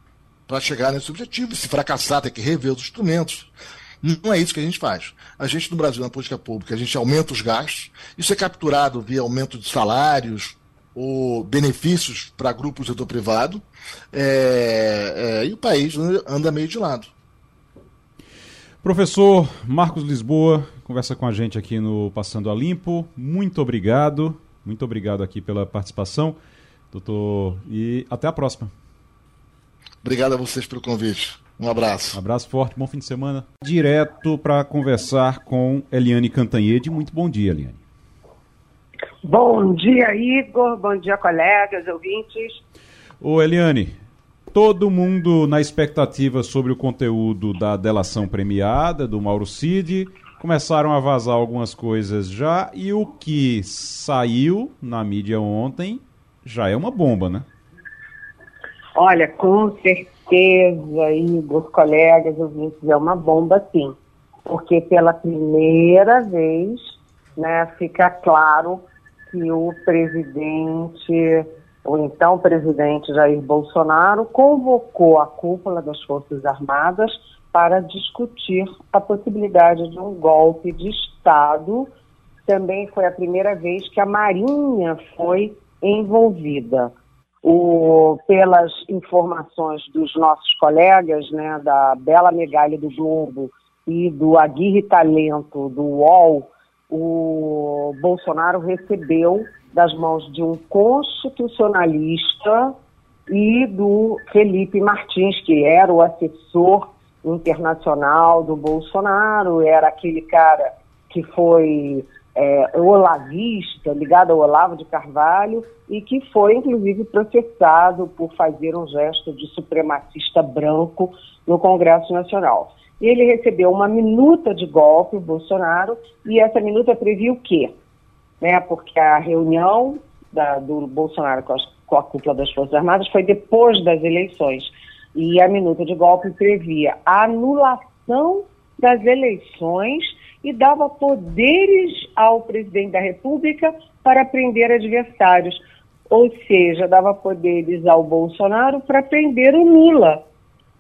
para chegar nesse objetivo. Se fracassar, tem que rever os instrumentos. Não é isso que a gente faz. A gente no Brasil, na política pública, a gente aumenta os gastos. Isso é capturado via aumento de salários, ou benefícios para grupos do setor privado, é, é, e o país anda meio de lado. Professor Marcos Lisboa, conversa com a gente aqui no Passando a Limpo. Muito obrigado, muito obrigado aqui pela participação, doutor, e até a próxima. Obrigado a vocês pelo convite. Um abraço. Um abraço forte, bom fim de semana. Direto para conversar com Eliane Cantanhede. Muito bom dia, Eliane. Bom dia, Igor. Bom dia, colegas, ouvintes. Ô, Eliane, todo mundo na expectativa sobre o conteúdo da delação premiada do Mauro Cid, começaram a vazar algumas coisas já e o que saiu na mídia ontem já é uma bomba, né? Olha, com certeza, Igor, colegas, ouvintes, é uma bomba sim. Porque pela primeira vez, né, fica claro que o presidente, o então presidente Jair Bolsonaro, convocou a cúpula das Forças Armadas para discutir a possibilidade de um golpe de Estado. Também foi a primeira vez que a Marinha foi envolvida. O, pelas informações dos nossos colegas, né, da Bela Megali do Globo e do Aguirre Talento do UOL, o Bolsonaro recebeu das mãos de um constitucionalista e do Felipe Martins, que era o assessor internacional do Bolsonaro, era aquele cara que foi é, olavista, ligado ao Olavo de Carvalho, e que foi, inclusive, processado por fazer um gesto de supremacista branco no Congresso Nacional. E ele recebeu uma minuta de golpe, o Bolsonaro, e essa minuta previa o quê? Né, porque a reunião da, do Bolsonaro com, as, com a cúpula das Forças Armadas foi depois das eleições. E a minuta de golpe previa a anulação das eleições e dava poderes ao presidente da República para prender adversários. Ou seja, dava poderes ao Bolsonaro para prender o Lula.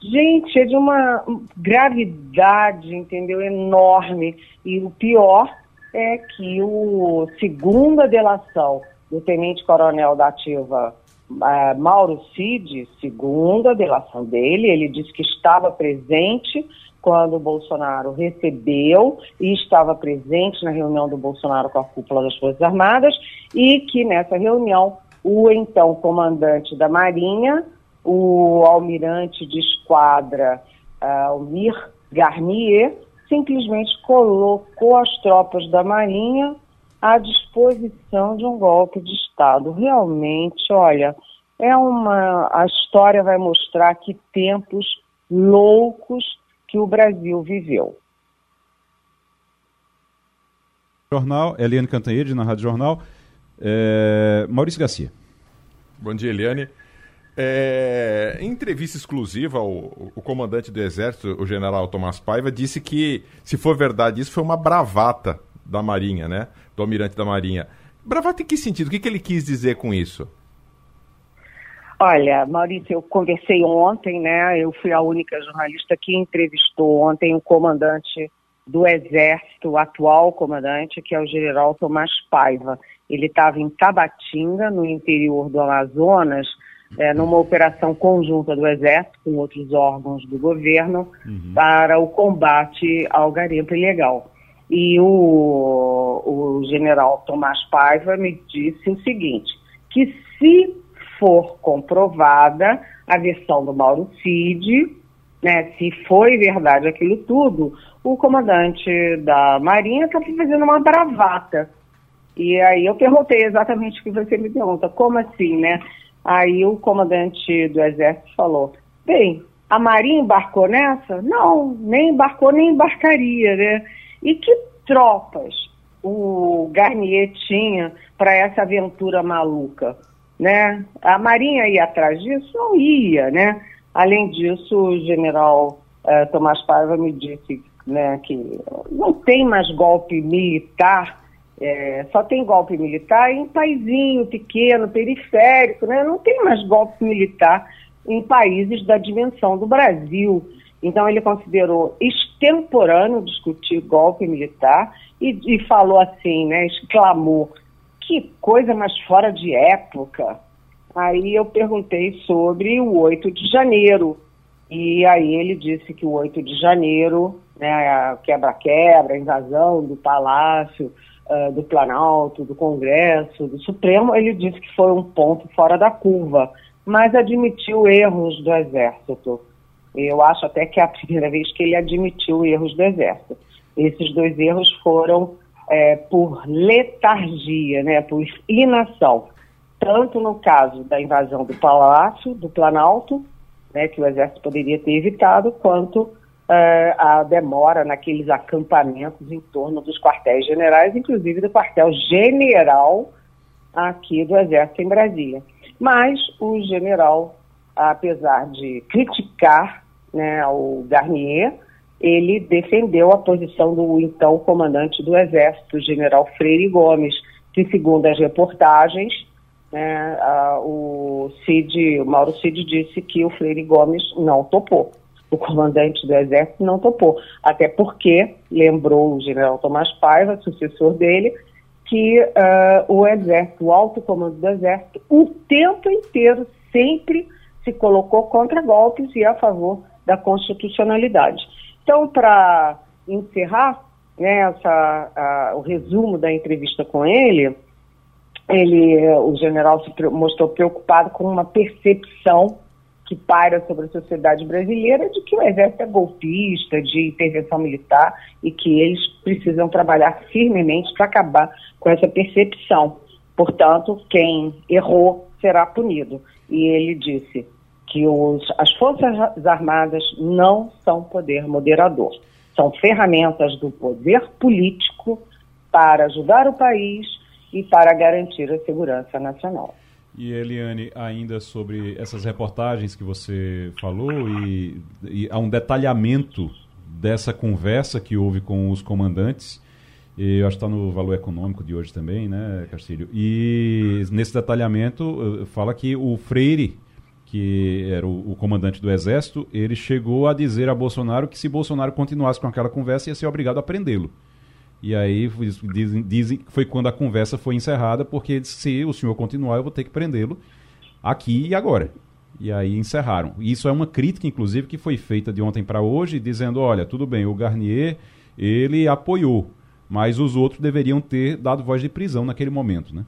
Gente, é de uma gravidade, entendeu? Enorme. E o pior é que o segunda delação do tenente-coronel da ativa uh, Mauro Cid, segundo a delação dele, ele disse que estava presente quando o Bolsonaro recebeu e estava presente na reunião do Bolsonaro com a cúpula das Forças Armadas e que nessa reunião o então comandante da Marinha, o almirante de esquadra uh, Almir Garnier, simplesmente colocou as tropas da Marinha à disposição de um golpe de Estado. Realmente, olha, é uma. A história vai mostrar que tempos loucos que o Brasil viveu. Jornal, Eliane Cantanhede, na Rádio Jornal. É, Maurício Garcia. Bom dia, Eliane. É, em entrevista exclusiva, o, o, comandante do Exército, o general Tomás Paiva, disse que, se for verdade isso, foi uma bravata da Marinha, né? Do almirante da Marinha. Bravata em que sentido? O que, que ele quis dizer com isso? Olha, Maurício, eu conversei ontem, né? Eu fui a única jornalista que entrevistou ontem o comandante do Exército, o atual comandante, que é o general Tomás Paiva. Ele estava em Tabatinga, no interior do Amazonas, é, numa operação conjunta do Exército com outros órgãos do governo uhum. para o combate ao garimpo ilegal. E o, o general Tomás Paiva me disse o seguinte, que se for comprovada a versão do Mauro Cid, né, se foi verdade aquilo tudo, o comandante da Marinha está fazendo uma bravata. E aí eu perguntei exatamente o que você me pergunta, como assim, né? Aí o comandante do Exército falou, bem, a Marinha embarcou nessa? Não, nem embarcou, nem embarcaria, né? E que tropas o Garnier tinha para essa aventura maluca, né? A Marinha ia atrás disso? Não ia, né? Além disso, o general uh, Tomás Paiva me disse né, que não tem mais golpe militar, é, só tem golpe militar em paizinho pequeno, periférico, né? Não tem mais golpe militar em países da dimensão do Brasil. Então ele considerou extemporâneo discutir golpe militar e, e falou assim, né, exclamou, que coisa mais fora de época. Aí eu perguntei sobre o 8 de janeiro. E aí ele disse que o 8 de janeiro, né, a quebra-quebra, a invasão do Palácio, uh, do Planalto, do Congresso, do Supremo, ele disse que foi um ponto fora da curva, mas admitiu erros do Exército. Eu acho até que é a primeira vez que ele admitiu erros do Exército. Esses dois erros foram é, por letargia, né, por inação, tanto no caso da invasão do Palácio, do Planalto, né, que o Exército poderia ter evitado, quanto a demora naqueles acampamentos em torno dos quartéis generais, inclusive do quartel general aqui do Exército em Brasília. Mas o general, apesar de criticar né, o Garnier, ele defendeu a posição do então comandante do Exército, general Freire Gomes, que, segundo as reportagens, né, a, o Cid, o Mauro Cid disse que o Freire Gomes não topou. O comandante do Exército não topou. Até porque, lembrou o general Tomás Paiva, sucessor dele, que uh, o Exército, o alto comando do Exército, o tempo inteiro sempre se colocou contra golpes e a favor da constitucionalidade. Então, para encerrar né, essa, o resumo da entrevista com ele, ele, o general se mostrou preocupado com uma percepção que paira sobre a sociedade brasileira de que o exército é golpista, de intervenção militar e que eles precisam trabalhar firmemente para acabar com essa percepção. Portanto, quem errou será punido. E ele disse: que os, as Forças Armadas não são poder moderador, são ferramentas do poder político para ajudar o país e para garantir a segurança nacional. E Eliane, ainda sobre essas reportagens que você falou, e, e há um detalhamento dessa conversa que houve com os comandantes, e eu acho que está no valor econômico de hoje também, né, Castilho? E nesse detalhamento eh, fala que o Freire que era o, o, comandante do exército, ele chegou a dizer a Bolsonaro que se Bolsonaro continuasse com aquela conversa, ia ser obrigado a prendê-lo. E aí dizem, dizem que foi quando a conversa foi encerrada, porque se o senhor continuar, eu vou ter que prendê-lo aqui e agora. E aí encerraram. Isso é uma crítica, inclusive, que foi feita de ontem para hoje, dizendo: olha, tudo bem, o Garnier ele apoiou, mas os outros deveriam ter dado voz de prisão naquele momento, né?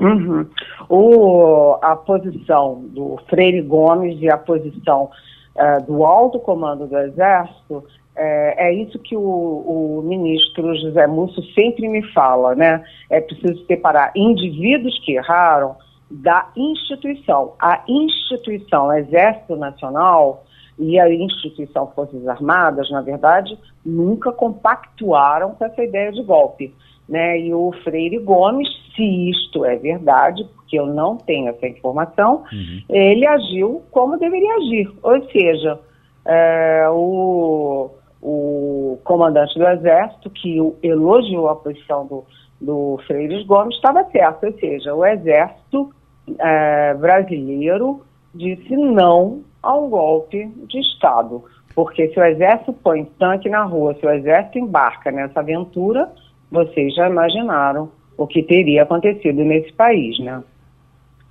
Uhum. O, a posição do Freire Gomes e a posição uh, do alto comando do Exército é, é isso que o, o, ministro José Múcio sempre me fala, né? É preciso separar indivíduos que erraram da instituição. A instituição Exército Nacional e a instituição Forças Armadas, na verdade, nunca compactuaram com essa ideia de golpe né? E o Freire Gomes, se isto é verdade, porque eu não tenho essa informação, uhum. ele agiu como deveria agir. Ou seja, é, o, o comandante do Exército, que elogiou a posição do, do Freire Gomes, estava certo. Ou seja, o Exército é, brasileiro disse não a um golpe de Estado. Porque se o Exército põe tanque na rua, se o Exército embarca nessa aventura, vocês já imaginaram o que teria acontecido nesse país, né?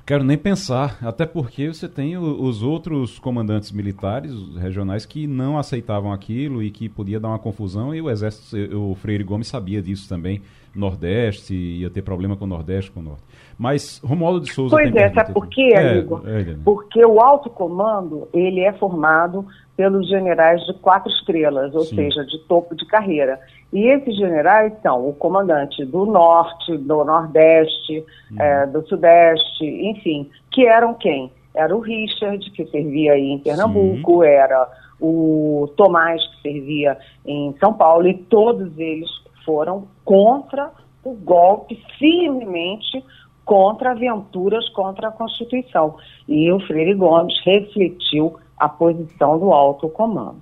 Quero nem pensar, até porque você tem os outros comandantes militares regionais que não aceitavam aquilo e que podia dar uma confusão e o exército, o Freire Gomes sabia disso também. Nordeste, ia ter problema com o Nordeste, com o Norte. Mas Romualdo de Souza... Pois é, sabe por quê, é, amigo? É, é, Porque o alto comando, ele é formado pelos generais de quatro estrelas, ou Sim. seja, de topo de carreira. E esses generais são o comandante do Norte, do Nordeste, hum. é, do Sudeste, enfim, que eram quem? Era o Richard, que servia aí em Pernambuco, Sim. era o Tomás, que servia em São Paulo, e todos eles foram contra o golpe, firmemente contra aventuras contra a Constituição. E o Freire Gomes refletiu a posição do alto comando.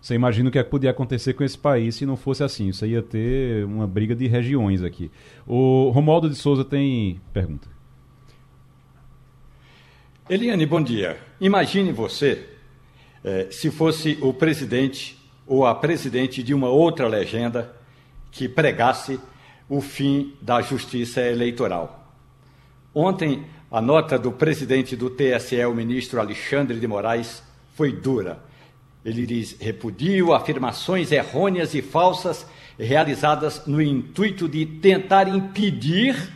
Você imagina o que, é que podia acontecer com esse país se não fosse assim. Isso ia ter uma briga de regiões aqui. O Romualdo de Souza tem pergunta. Eliane, bom dia. Imagine você eh, se fosse o presidente ou a presidente de uma outra legenda que pregasse o fim da justiça eleitoral. Ontem, a nota do presidente do TSE, o ministro Alexandre de Moraes, foi dura. Ele diz: repudio afirmações errôneas e falsas realizadas no intuito de tentar impedir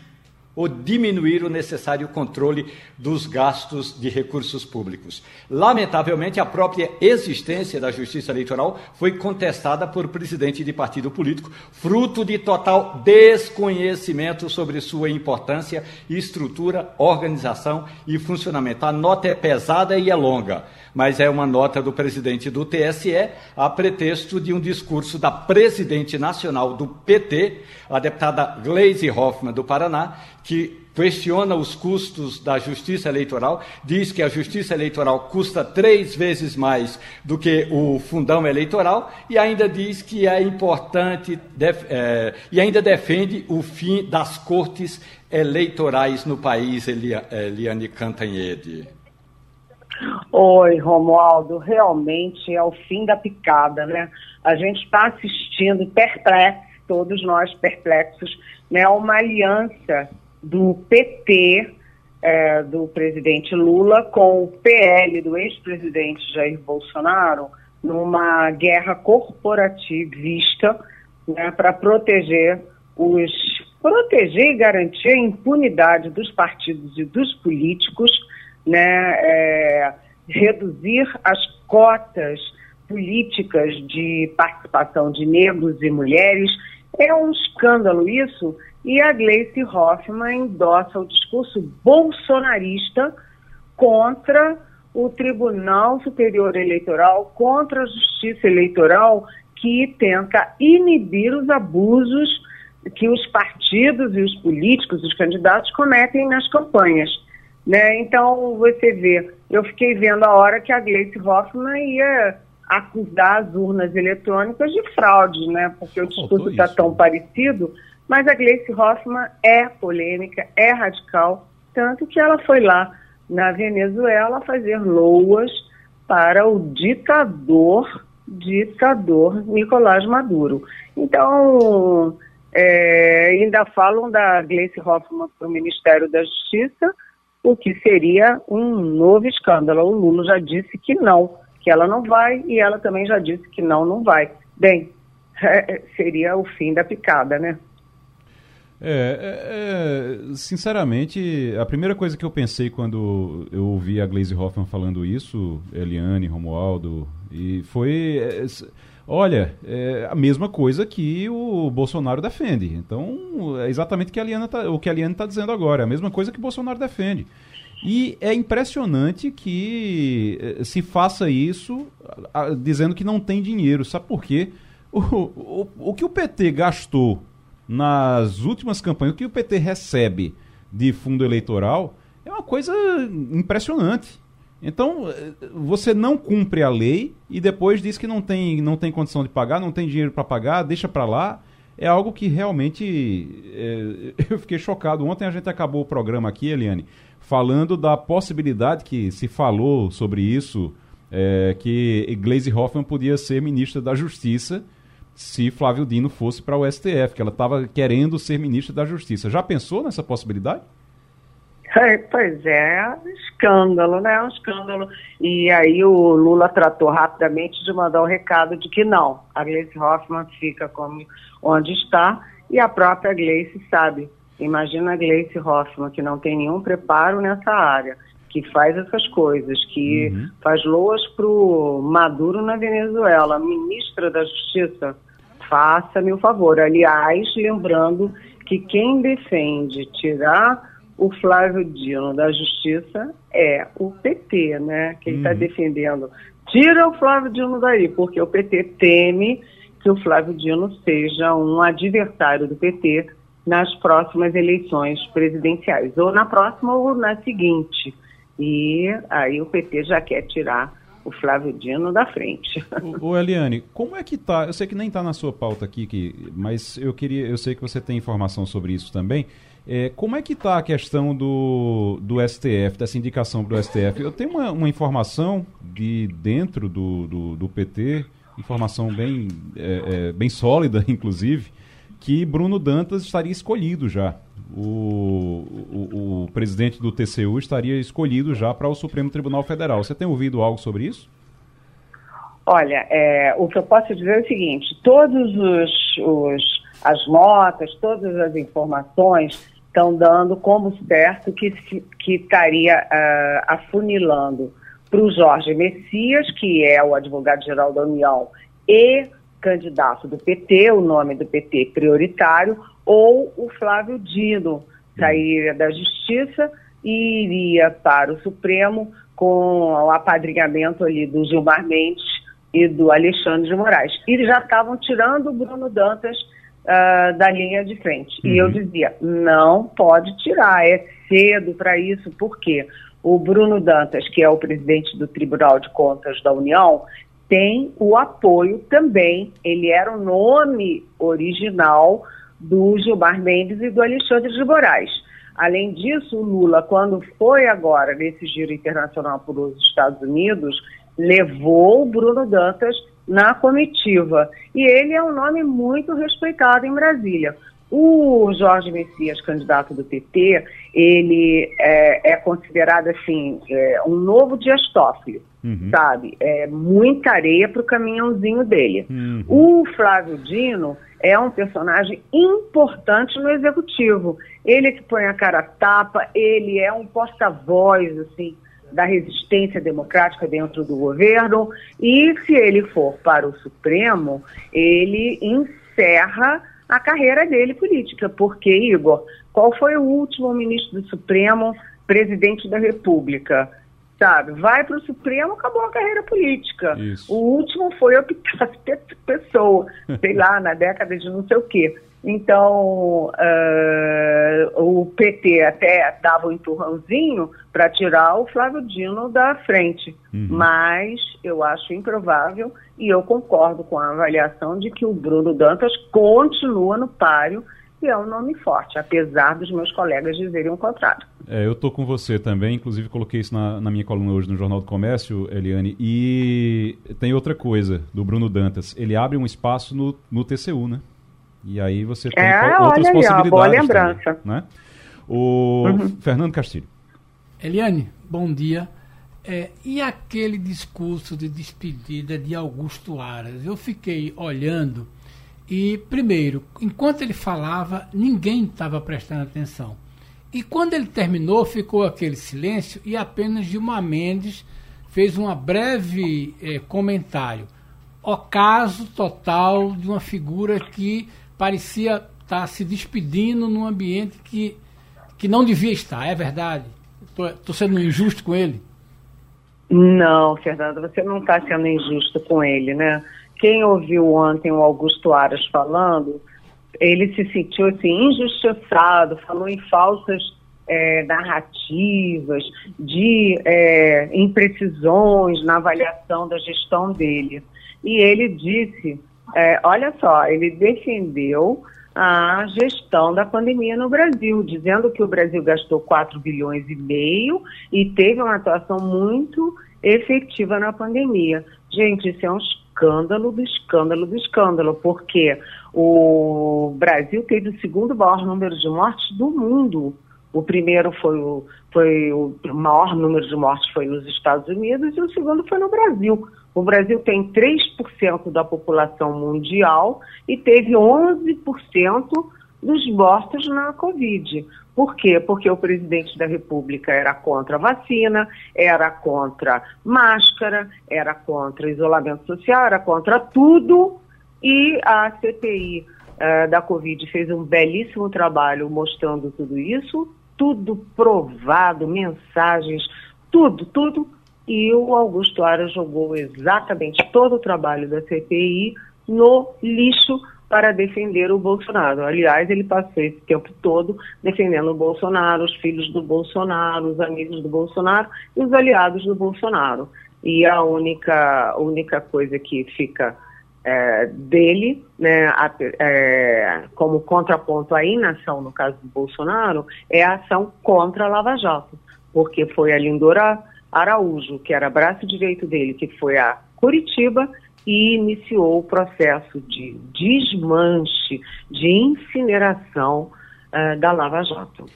ou diminuir o necessário controle dos gastos de recursos públicos. Lamentavelmente, a própria existência da Justiça Eleitoral foi contestada por presidente de partido político, fruto de total desconhecimento sobre sua importância, estrutura, organização e funcionamento. A nota é pesada e é longa. Mas é uma nota do presidente do TSE a pretexto de um discurso da presidente nacional do PT, a deputada Gleisi Hoffmann do Paraná, que questiona os custos da justiça eleitoral, diz que a justiça eleitoral custa três vezes mais do que o fundão eleitoral e ainda diz que é importante def, é, e ainda defende o fim das cortes eleitorais no país, Eliane Cantanhede. Oi, Romualdo, realmente é o fim da picada, né? A gente está assistindo perplexo, todos nós perplexos, né? Uma aliança do PT, é, do presidente Lula, com o PL do ex-presidente Jair Bolsonaro, numa guerra corporativista né, para proteger os proteger e garantir a impunidade dos partidos e dos políticos, né, é, reduzir as cotas políticas de participação de negros e mulheres. É um escândalo isso e a Gleice Hoffmann endossa o discurso bolsonarista contra o Tribunal Superior Eleitoral, contra a Justiça Eleitoral, que tenta inibir os abusos que os partidos e os políticos, os candidatos, cometem nas campanhas. Né? Então, você vê, eu fiquei vendo a hora que a Gleice Hoffmann ia acusar as urnas eletrônicas de fraude, né? porque o discurso está tão parecido mas a Gleice Hoffmann é polêmica, é radical, tanto que ela foi lá na Venezuela fazer loas para o ditador, ditador Nicolás Maduro. Então, é, ainda falam da Gleice Hoffmann para o Ministério da Justiça, o que seria um novo escândalo. O Lula já disse que não, que ela não vai, e ela também já disse que não, não vai. Bem, é, seria o fim da picada, né? É, é, é, sinceramente, a primeira coisa que eu pensei quando eu ouvi a Glaze Hoffman falando isso, Eliane, Romualdo, e foi. É, olha, é a mesma coisa que o Bolsonaro defende. Então, é exatamente o que a Eliane tá, o que a Eliane está dizendo agora, é a mesma coisa que o Bolsonaro defende. E é impressionante que é, se faça isso dizendo que não tem dinheiro. Sabe por quê? O, o, o que o PT gastou nas últimas campanhas, o que o PT recebe de fundo eleitoral é uma coisa impressionante. Então, você não cumpre a lei e depois diz que não tem, não tem condição de pagar, não tem dinheiro para pagar, deixa para lá. É algo que realmente é, eu fiquei chocado. Ontem a gente acabou o programa aqui, Eliane, falando da possibilidade que se falou sobre isso, é, que Gleisi Hoffmann podia ser ministra da Justiça se Flávio Dino fosse para o STF, que ela estava querendo ser ministra da Justiça. Já pensou nessa possibilidade? É, pois é, um escândalo, né? Um escândalo. E aí o Lula tratou rapidamente de mandar o um recado de que não, a Gleice Hoffmann fica como onde está e a própria Gleice sabe. Imagina a Gleice Hoffmann, que não tem nenhum preparo nessa área, que faz essas coisas, que uhum. faz loas para o Maduro na Venezuela, ministra da Justiça faça-me o favor. Aliás, lembrando que quem defende tirar o Flávio Dino da Justiça é o PT, né? Quem está uhum. defendendo. Tira o Flávio Dino daí, porque o PT teme que o Flávio Dino seja um adversário do PT nas próximas eleições presidenciais, ou na próxima ou na seguinte. E aí o PT já quer tirar o Flávio Dino da frente. Ô, Eliane, como é que tá? Eu sei que nem está na sua pauta aqui, que, mas eu queria, eu sei que você tem informação sobre isso também. É, como é que está a questão do, do STF, dessa indicação para o STF? Eu tenho uma, uma informação de dentro do, do, do PT, informação bem, é, é, bem sólida, inclusive, que Bruno Dantas estaria escolhido já o, o, o presidente do TCU estaria escolhido já para o Supremo Tribunal Federal. Você tem ouvido algo sobre isso? Olha, é, o que eu posso dizer é o seguinte: todos os, os as notas, todas as informações estão dando como certo que, que estaria uh, afunilando para o Jorge Messias, que é o advogado-geral da União e candidato do PT, o nome do PT prioritário, ou o Flávio Dino sairia da Justiça e iria para o Supremo com o apadrinhamento ali do Gilmar Mendes e do Alexandre de Moraes. E já estavam tirando o Bruno Dantas uh, da linha de frente. Uhum. E eu uhum. dizia, não pode tirar, é cedo para isso, por quê? O Bruno Dantas, que é o presidente do Tribunal de Contas da União, tem o apoio também, ele era o nome original do Gilmar Mendes e do Alexandre de Moraes. Além disso, o Lula, quando foi agora nesse giro internacional por os Estados Unidos, levou o Bruno Dantas na comitiva. E ele é um nome muito respeitado em Brasília. O Jorge Messias, candidato do PT, ele é, é considerado assim é, um novo Dias Toffoli, uhum. sabe? É muita areia para o caminhãozinho dele. Uhum. O Flávio Dino é um personagem importante no executivo. Ele que põe a cara a tapa, ele é um porta-voz assim da resistência democrática dentro do governo e se ele for para o Supremo, ele encerra a carreira dele política. Porque, Igor, qual foi o último ministro do Supremo, presidente da República? Sabe, vai para o Supremo, acabou a carreira política. Isso. O último foi o Pessoa, sei lá, na década de não sei o quê. Então, uh, o PT até dava um empurrãozinho para tirar o Flávio Dino da frente, uhum. mas eu acho improvável e eu concordo com a avaliação de que o Bruno Dantas continua no páreo e é um nome forte, apesar dos meus colegas dizerem o contrário. É, eu estou com você também, inclusive coloquei isso na, na, minha coluna hoje no Jornal do Comércio, Eliane, e tem outra coisa do Bruno Dantas, ele abre um espaço no, no TCU, né? E aí você tem é, outras aí, possibilidades. Ó, boa lembrança. Também, né? O uhum. Fernando Castilho. Eliane, bom dia. É, e aquele discurso de despedida de Augusto Aras? Eu fiquei olhando e, primeiro, enquanto ele falava, ninguém estava prestando atenção. E quando ele terminou, ficou aquele silêncio e apenas Gilmar Mendes fez um breve é, comentário. O caso total de uma figura que parecia estar tá se despedindo num ambiente que, que não devia estar, é verdade? Estou sendo injusto com ele? Não, Fernando, você não está sendo injusto com ele, né? Quem ouviu ontem o Augusto Aras falando, ele se sentiu assim injustiçado, falou em falsas é, narrativas, de é, imprecisões na avaliação da gestão dele. E ele disse é, olha só, ele defendeu a gestão da pandemia no Brasil, dizendo que o Brasil gastou 4 bilhões e meio e teve uma atuação muito efetiva na pandemia. Gente, isso é um escândalo do escândalo do escândalo, porque o Brasil teve o segundo maior número de mortes do mundo. O primeiro foi o, foi o maior número de mortes foi nos Estados Unidos e o segundo foi no Brasil. O Brasil tem 3% da população mundial e teve 11% dos mortos na Covid. Por quê? Porque o presidente da República era contra a vacina, era contra máscara, era contra isolamento social, era contra tudo. E a CPI uh, eh, da Covid fez um belíssimo trabalho mostrando tudo isso, tudo provado, mensagens, tudo, tudo e o Augusto Aras jogou exatamente todo o trabalho da CPI no lixo para defender o Bolsonaro. Aliás, ele passou esse tempo todo defendendo o Bolsonaro, os filhos do Bolsonaro, os amigos do Bolsonaro e os aliados do Bolsonaro. E a única, única coisa que fica é, dele, né, é, como contraponto à inação, no caso do Bolsonaro, é a ação contra a Lava Jato, porque foi a Lindora Araújo, que era braço direito dele, que foi a Curitiba e iniciou o processo de desmanche, de incineração uh, da Lava Jato.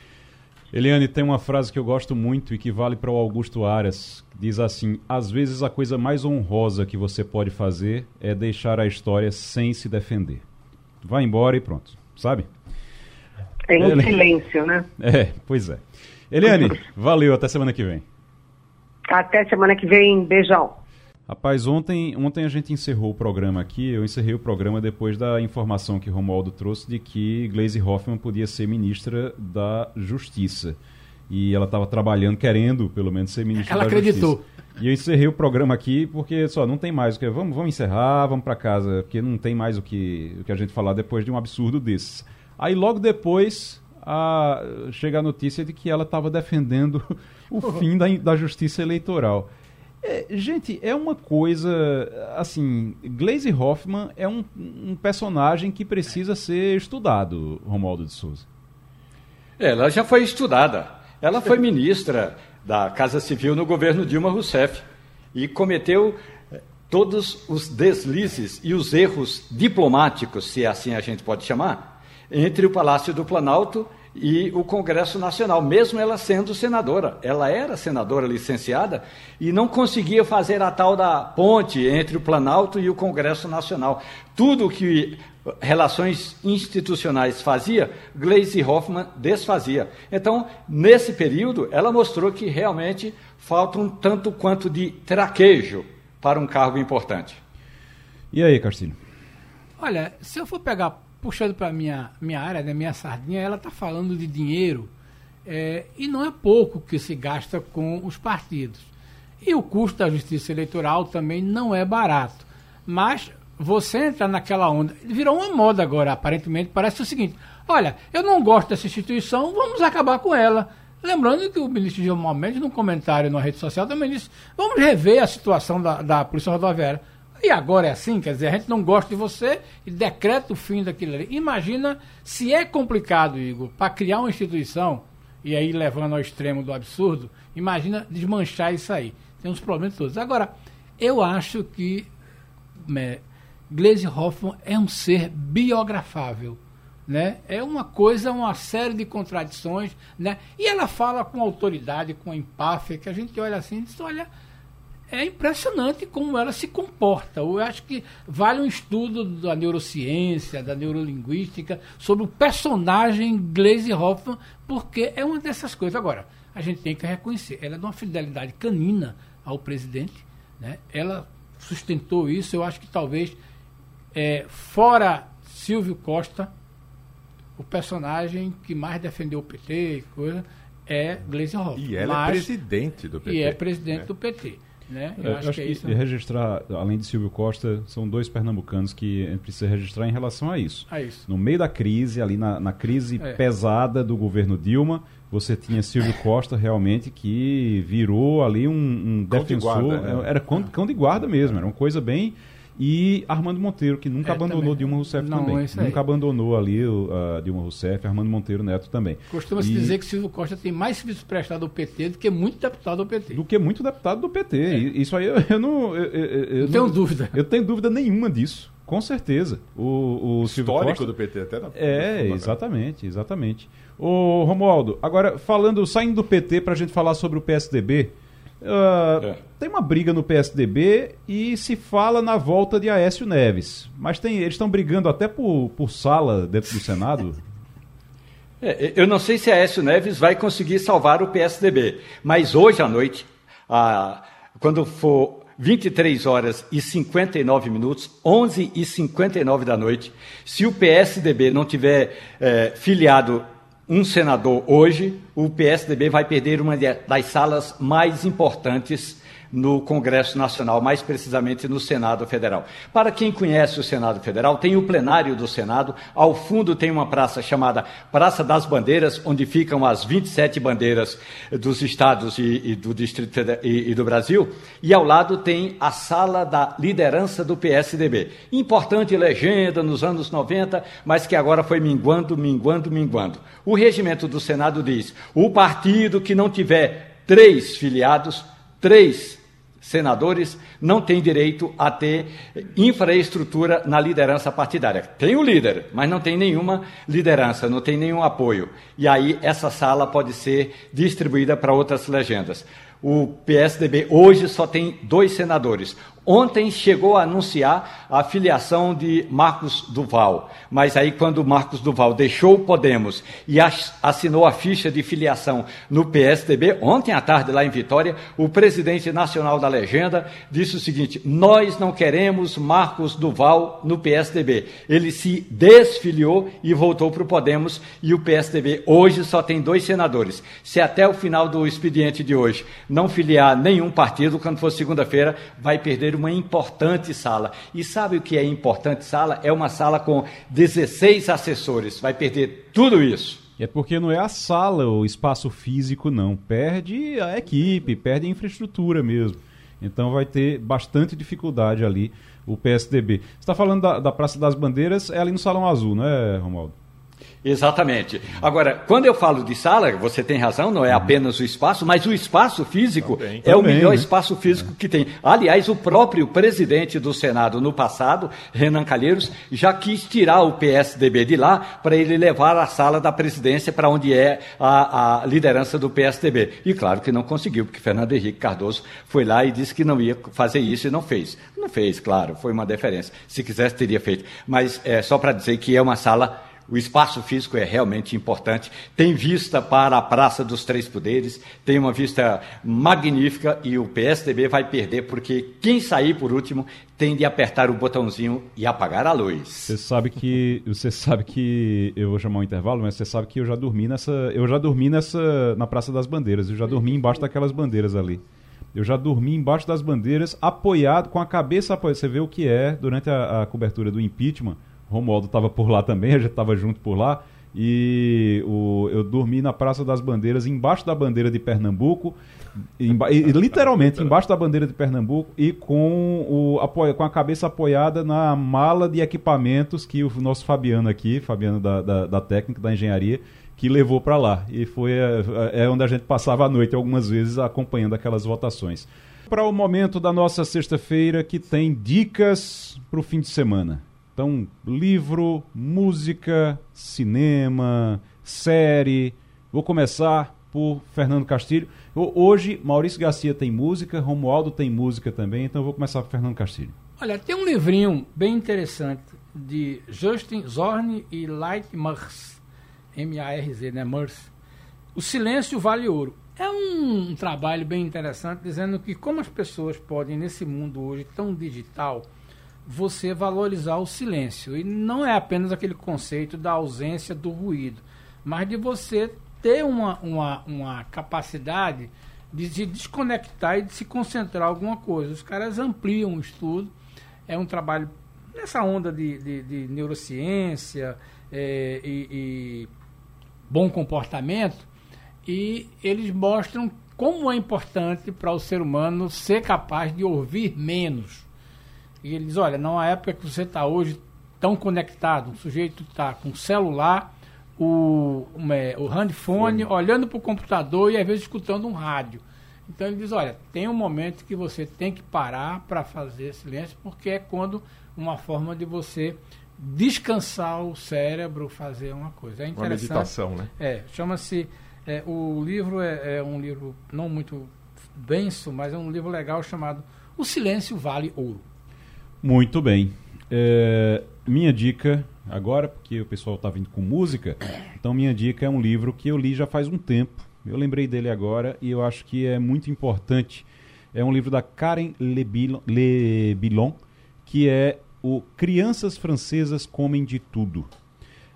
Eliane, tem uma frase que eu gosto muito e que vale para o Augusto Aras, diz assim: às vezes a coisa mais honrosa que você pode fazer é deixar a história sem se defender. Vai embora e pronto, sabe? Em Ele... silêncio, né? É, pois é. Eliane, valeu, até semana que vem. Até semana que vem. Beijão. Rapaz, ontem, ontem a gente encerrou o programa aqui. Eu encerrei o programa depois da informação que Romualdo trouxe de que Gleisi Hoffmann podia ser ministra da Justiça. e ela estava trabalhando, querendo pelo menos ser ministra ela da acreditou. Justiça. E eu encerrei o programa aqui porque só não tem mais o que. Vamos, vamos encerrar, vamos para casa, porque não tem mais o que, o que a gente falar depois de um absurdo desses. Aí logo depois a, chega a notícia de que ela estava defendendo o fim da, da justiça eleitoral. É, gente, é uma coisa. Assim, Glaze Hoffman é um, um, personagem que precisa ser estudado, Romualdo de Souza. Ela já foi estudada. Ela foi ministra da Casa Civil no governo Dilma Rousseff e cometeu eh, todos os deslizes e os erros diplomáticos, se assim a gente pode chamar, entre o Palácio do Planalto e o Congresso Nacional, mesmo ela sendo senadora. Ela era senadora licenciada e não conseguia fazer a tal da ponte entre o Planalto e o Congresso Nacional. Tudo que relações institucionais fazia, Gleisi Hoffmann desfazia. Então, nesse período, ela mostrou que realmente falta um tanto quanto de traquejo para um cargo importante. E aí, Castilho? Olha, se eu for pegar puxando para minha minha área, né, minha sardinha, ela está falando de dinheiro é, e não é pouco que se gasta com os partidos. E o custo da justiça eleitoral também não é barato. Mas você entra naquela onda. Virou uma moda agora, aparentemente. Parece o seguinte: olha, eu não gosto dessa instituição, vamos acabar com ela. Lembrando que o ministro Gilmar Mendes, num comentário na rede social, também disse: vamos rever a situação da, da Polícia Rodoviária. E agora é assim, quer dizer, a gente não gosta de você e decreta o fim daquilo ali. Imagina se é complicado, Igor, para criar uma instituição, e aí levando ao extremo do absurdo, imagina desmanchar isso aí. Tem uns problemas todos. Agora, eu acho que é, Glaze Hoffman é um ser biografável. Né? É uma coisa, uma série de contradições, né? E ela fala com autoridade, com empáfia, que a gente olha assim e diz, olha, é impressionante como ela se comporta. Eu acho que vale um estudo da neurociência, da neurolinguística, sobre o personagem Glaze Hoffman, porque é uma dessas coisas. Agora, a gente tem que reconhecer, ela é de uma fidelidade canina ao presidente, né? ela sustentou isso, eu acho que talvez, é, fora Silvio Costa, o personagem que mais defendeu o PT, coisa, é Gleisi Hoffmann. E ela é Mas, é presidente do PT. E é presidente é. do PT. Né? Eu, eu acho, acho, que, é isso. registrar, além de Silvio Costa, são dois pernambucanos que a gente precisa registrar em relação a isso. A isso. No meio da crise, ali na, na crise é. pesada do governo Dilma, você tinha Silvio Costa realmente que virou ali um, um defensor. De guarda, né? Era cão, cão de guarda mesmo, era uma coisa bem e Armando Monteiro, que nunca é, abandonou também. Dilma Rousseff não, também. Nunca abandonou ali o, uh, Dilma Rousseff, Armando Monteiro Neto também. Costuma-se e... dizer que Silvio Costa tem mais serviço prestado ao PT do que muito deputado do PT. Do que muito deputado do PT. É. Isso aí eu, eu não. Eu, eu, eu não tenho dúvida. Eu tenho dúvida nenhuma disso. Com certeza. O, o Histórico Costa, do PT até na, É, exatamente, exatamente. O Romualdo, agora falando, saindo do PT para a gente falar sobre o PSDB, Uh, é. Tem uma briga no PSDB e se fala na volta de Aécio Neves. Mas tem, eles estão brigando até por, por sala dentro do Senado? É, eu não sei se Aécio Neves vai conseguir salvar o PSDB, mas hoje à noite, ah, quando for 23 horas e 59 minutos, 11 e 59 da noite, se o PSDB não tiver eh, filiado um senador hoje, o PSDB vai perder uma das salas mais importantes no Congresso Nacional, mais precisamente no Senado Federal. Para quem conhece o Senado Federal, tem o plenário do Senado, ao fundo tem uma praça chamada Praça das Bandeiras, onde ficam as 27 bandeiras dos estados e, e do Distrito e, e do Brasil, e ao lado tem a sala da liderança do PSDB. Importante legenda nos anos 90, mas que agora foi minguando, minguando, minguando. O regimento do Senado diz: o partido que não tiver três filiados, três senadores não têm direito a ter infraestrutura na liderança partidária. Tem o líder, mas não tem nenhuma liderança, não tem nenhum apoio. E aí essa sala pode ser distribuída para outras legendas. O PSDB hoje só tem dois senadores. Ontem chegou a anunciar a filiação de Marcos Duval, mas aí quando Marcos Duval deixou o Podemos e assinou a ficha de filiação no PSDB, ontem à tarde lá em Vitória, o presidente nacional da legenda disse o seguinte: "Nós não queremos Marcos Duval no PSDB". Ele se desfiliou e voltou para o Podemos e o PSDB hoje só tem dois senadores. Se até o final do expediente de hoje não filiar nenhum partido, quando for segunda-feira, vai perder uma importante sala. E sabe o que é importante sala? É uma sala com 16 assessores. Vai perder tudo isso. É porque não é a sala, o espaço físico, não. Perde a equipe, perde a infraestrutura mesmo. Então vai ter bastante dificuldade ali o PSDB. Você está falando da, da Praça das Bandeiras, é ali no Salão Azul, não é, Romualdo? Exatamente. Agora, quando eu falo de sala, você tem razão, não é apenas o espaço, mas o espaço físico também, é também, o melhor né? espaço físico que tem. Aliás, o próprio presidente do Senado no passado, Renan Calheiros, já quis tirar o PSDB de lá para ele levar a sala da presidência para onde é a, a, liderança do PSDB. E claro que não conseguiu, porque Fernando Henrique Cardoso foi lá e disse que não ia fazer isso e não fez. Não fez, claro, foi uma deferência. Se quisesse, teria feito. Mas é só para dizer que é uma sala o espaço físico é realmente importante. Tem vista para a Praça dos Três Poderes, tem uma vista magnífica e o PSDB vai perder porque quem sair por último tem de apertar o botãozinho e apagar a luz. Você sabe que você sabe que eu vou chamar um intervalo, mas você sabe que eu já dormi nessa, eu já dormi nessa na Praça das Bandeiras, eu já dormi embaixo daquelas bandeiras ali. Eu já dormi embaixo das bandeiras, apoiado, com a cabeça apoiada. Você vê o que é durante a, a cobertura do impeachment Romualdo estava por lá também, a gente estava junto por lá. E o, eu dormi na Praça das Bandeiras, embaixo da bandeira de Pernambuco, literalmente embaixo da bandeira de Pernambuco, e com, o, apoio, com a cabeça apoiada na mala de equipamentos que o nosso Fabiano aqui, Fabiano da, da, da técnica, da engenharia, que levou para lá. E foi é, é onde a gente passava a noite algumas vezes acompanhando aquelas votações. Para o momento da nossa sexta-feira, que tem dicas para o fim de semana. Então, livro, música, cinema, série. Vou começar por Fernando Castilho. Hoje, Maurício Garcia tem música, Romualdo tem música também, então vou começar por Fernando Castilho. Olha, tem um livrinho bem interessante de Justin Zorn e Light Murs, M-A-R-Z, né, Murs. O Silêncio Vale Ouro. É um trabalho bem interessante, dizendo que como as pessoas podem, nesse mundo hoje tão digital, você valorizar o silêncio. E não é apenas aquele conceito da ausência do ruído, mas de você ter uma, uma, uma capacidade de se desconectar e de se concentrar em alguma coisa. Os caras ampliam o estudo, é um trabalho nessa onda de, de, de neurociência é, e, e bom comportamento, e eles mostram como é importante para o ser humano ser capaz de ouvir menos e ele diz, olha, numa época que você está hoje tão conectado, o sujeito está com o celular, o, é, o handphone, olhando para o computador e às vezes escutando um rádio. Então ele diz, olha, tem um momento que você tem que parar para fazer silêncio, porque é quando uma forma de você descansar o cérebro, fazer uma coisa. É interessante. Uma meditação, né? É, chama-se... É, o livro é, é um livro não muito denso, mas é um livro legal chamado O Silêncio Vale Ouro. Muito bem. É, minha dica agora, porque o pessoal está vindo com música, então minha dica é um livro que eu li já faz um tempo. Eu lembrei dele agora e eu acho que é muito importante. É um livro da Karen Lebilon, que é o Crianças Francesas Comem de Tudo.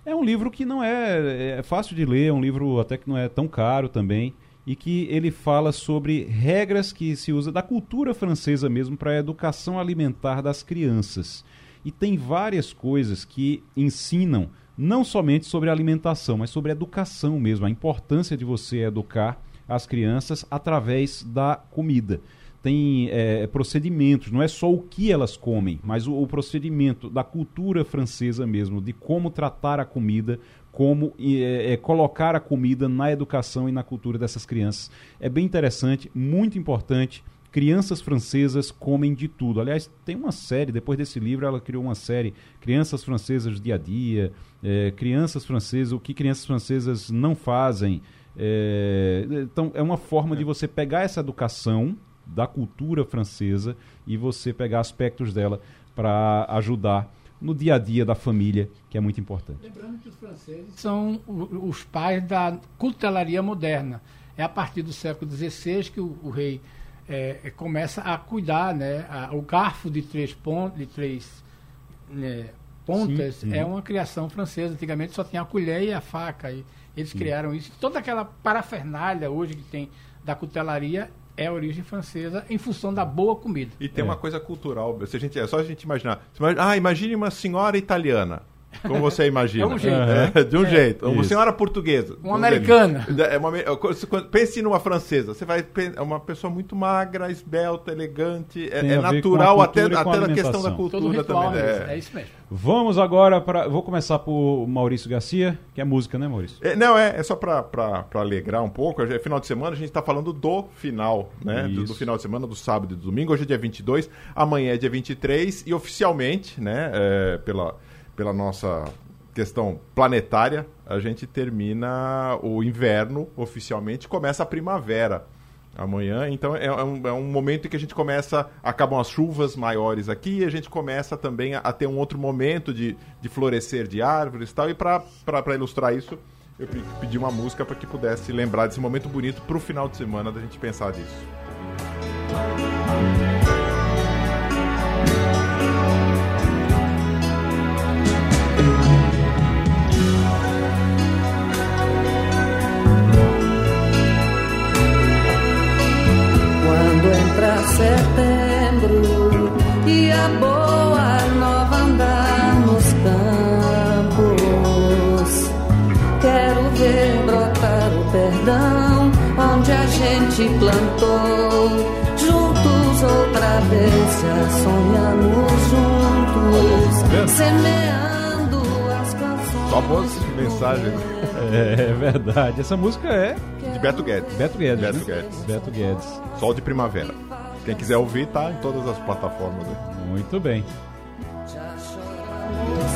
É um livro que não é, é fácil de ler, é um livro até que não é tão caro também e que ele fala sobre regras que se usa da cultura francesa mesmo para a educação alimentar das crianças. E tem várias coisas que ensinam não somente sobre alimentação, mas sobre educação mesmo, a importância de você educar as crianças através da comida. Tem é, procedimentos, não é só o que elas comem, mas o, o procedimento da cultura francesa mesmo, de como tratar a comida, como é, é, colocar a comida na educação e na cultura dessas crianças. É bem interessante, muito importante. Crianças francesas comem de tudo. Aliás, tem uma série, depois desse livro, ela criou uma série, Crianças Francesas Dia a Dia, é, Crianças Francesas, o que crianças francesas não fazem. É, então, é uma forma de você pegar essa educação da cultura francesa e você pegar aspectos dela para ajudar no dia a dia da família, que é muito importante. Lembrando que os franceses são os pais da cutelaria moderna. É a partir do século XVI que o, o rei é, começa a cuidar, né? A, o garfo de três de três né, pontas Sim, é uma criação francesa. Antigamente só tinha a colher e a faca. E eles Sim. criaram isso. Toda aquela parafernália hoje que tem da cutelaria é a origem francesa em função da boa comida. E tem é. uma coisa cultural. Se a gente, é só a gente imaginar. Ah, imagine uma senhora italiana. Como você imagina? É um jeito. É, de um é. jeito. Uma senhora portuguesa. Uma americana. É uma, pense numa francesa. Você vai é uma pessoa muito magra, esbelta, elegante. É, é natural até, até na questão da cultura também. É. é isso mesmo. Vamos agora para. Vou começar por Maurício Garcia, que é música, né, Maurício? É, não, é, é só para alegrar um pouco. É final de semana, a gente está falando do final, né? Do, do, final de semana, do sábado e do domingo. Hoje é dia 22, amanhã é dia 23, e oficialmente, né, é, pela pela nossa questão planetária, a gente termina o inverno oficialmente, começa a primavera amanhã. Então é, é, um, é, um, momento em que a gente começa, acabam as chuvas maiores aqui e a gente começa também a, a ter um outro momento de, de florescer de árvores e tal. E para ilustrar isso, eu pedi uma música para que pudesse lembrar desse momento bonito para o final de semana da gente pensar disso. Entra setembro e a boa nova andar nos campos. Quero ver brotar o perdão onde a gente plantou. Juntos outra vez já sonhamos juntos, semeando as canções. Só boas mensagens. É, é verdade. Essa música é de Beto Guedes. Beto Guedes. Beto? Guedes. Beto Guedes. Sol de Primavera. Quem quiser ouvir, tá em todas as plataformas. Né? Muito bem. Muito,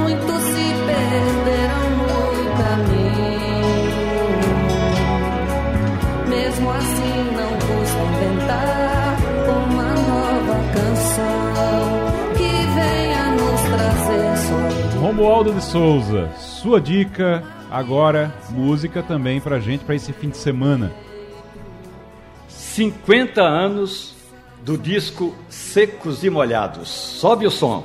muito se perderam no caminho. Mesmo assim, não custa inventar uma nova canção que venha nos trazer só. Romualdo de Souza, sua dica agora, música também pra gente, para esse fim de semana. 50 anos do disco Secos e Molhados. Sobe o som.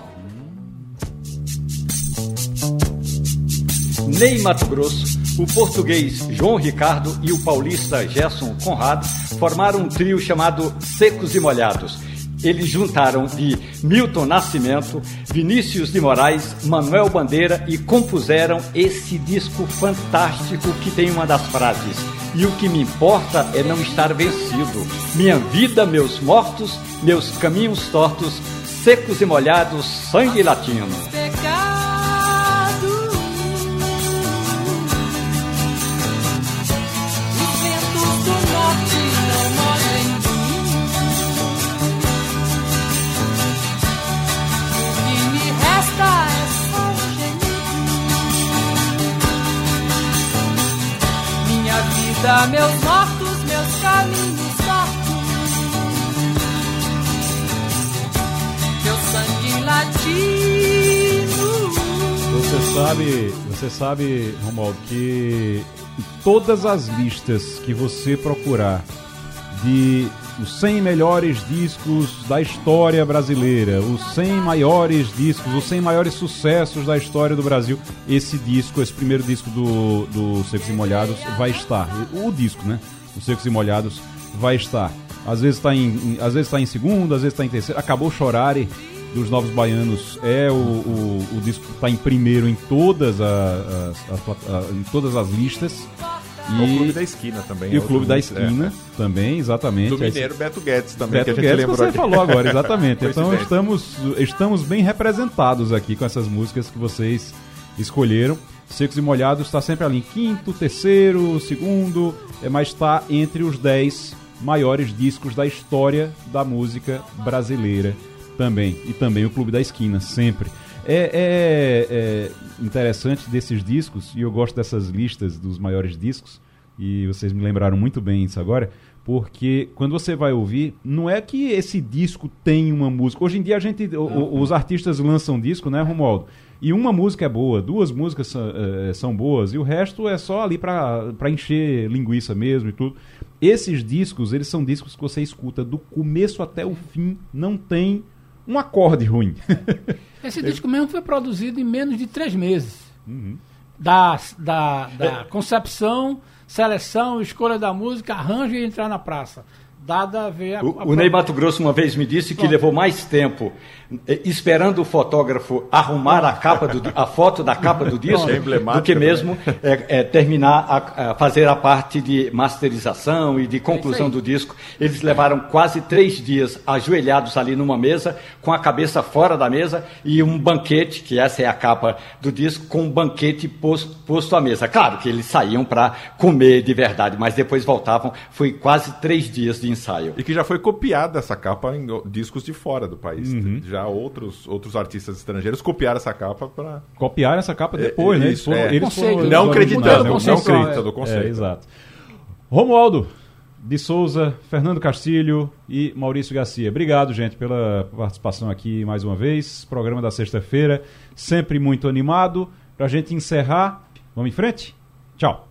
Ney Mato Grosso, o português João Ricardo e o paulista Gerson Conrado formaram um trio chamado Secos e Molhados eles juntaram de Milton Nascimento, Vinícius de Moraes, Manuel Bandeira e compuseram esse disco fantástico que tem uma das frases: E o que me importa é não estar vencido. Minha vida, meus mortos, meus caminhos tortos, secos e molhados, sangue latino. Meus mortos, meus caminhos tortos. Meu sangue latino. Você sabe, você sabe, Romualdo, que todas as listas que você procurar de os 100 melhores discos da história brasileira, os 100 maiores discos, os 100 maiores sucessos da história do Brasil. Esse disco, esse primeiro disco do, do Secos e Molhados vai estar. O disco, né? Os Secos e Molhados vai estar. Às vezes está em, às vezes tá em segundo, às vezes está em terceiro. Acabou Chorare dos Novos Baianos é o, o, o disco que está em primeiro em todas as, as, as, em todas as listas. E... O Clube da Esquina também. E é o Clube da Esquina é. também, exatamente. Do Mineiro Beto Guedes também, Beto que a gente Guedes, lembrou. você aqui. falou agora, exatamente. então estamos, estamos bem representados aqui com essas músicas que vocês escolheram. Secos e Molhados está sempre ali em quinto, terceiro, segundo, é, mas está entre os dez maiores discos da história da música brasileira também. E também o Clube da Esquina, sempre. É, é, é interessante desses discos, e eu gosto dessas listas dos maiores discos, e vocês me lembraram muito bem isso agora, porque quando você vai ouvir, não é que esse disco tem uma música. Hoje em dia a gente, o, os artistas lançam disco, né, Romualdo? E uma música é boa, duas músicas são, é, são boas, e o resto é só ali para encher linguiça mesmo e tudo. Esses discos, eles são discos que você escuta do começo até o fim, não tem um acorde ruim. Esse disco mesmo foi produzido em menos de três meses. Uhum. Da, da, da é. concepção, seleção, escolha da música, arranjo e entrar na praça dada a ver a, o, a... o Ney Mato Grosso uma vez me disse que levou mais tempo eh, esperando o fotógrafo arrumar a capa do, a foto da capa do disco é do que mesmo é, é, terminar a, a, fazer a parte de masterização e de conclusão do disco. Eles levaram quase três dias ajoelhados ali numa mesa com a cabeça fora da mesa e um banquete que essa é a capa do disco com um banquete posto, posto à mesa. Claro que eles saíam para comer de verdade mas depois voltavam. Foi quase três dias de ensaio. E que já foi copiada essa capa em discos de fora do país. Uhum. Já outros, outros artistas estrangeiros copiaram essa capa para. Copiaram essa capa depois, é, né? Eles foram, é. eles foram não acreditando, não, não acreditando o conceito. É, exato. Romualdo de Souza, Fernando Castilho e Maurício Garcia. Obrigado, gente, pela participação aqui mais uma vez. Programa da sexta-feira, sempre muito animado. Para a gente encerrar, vamos em frente? Tchau.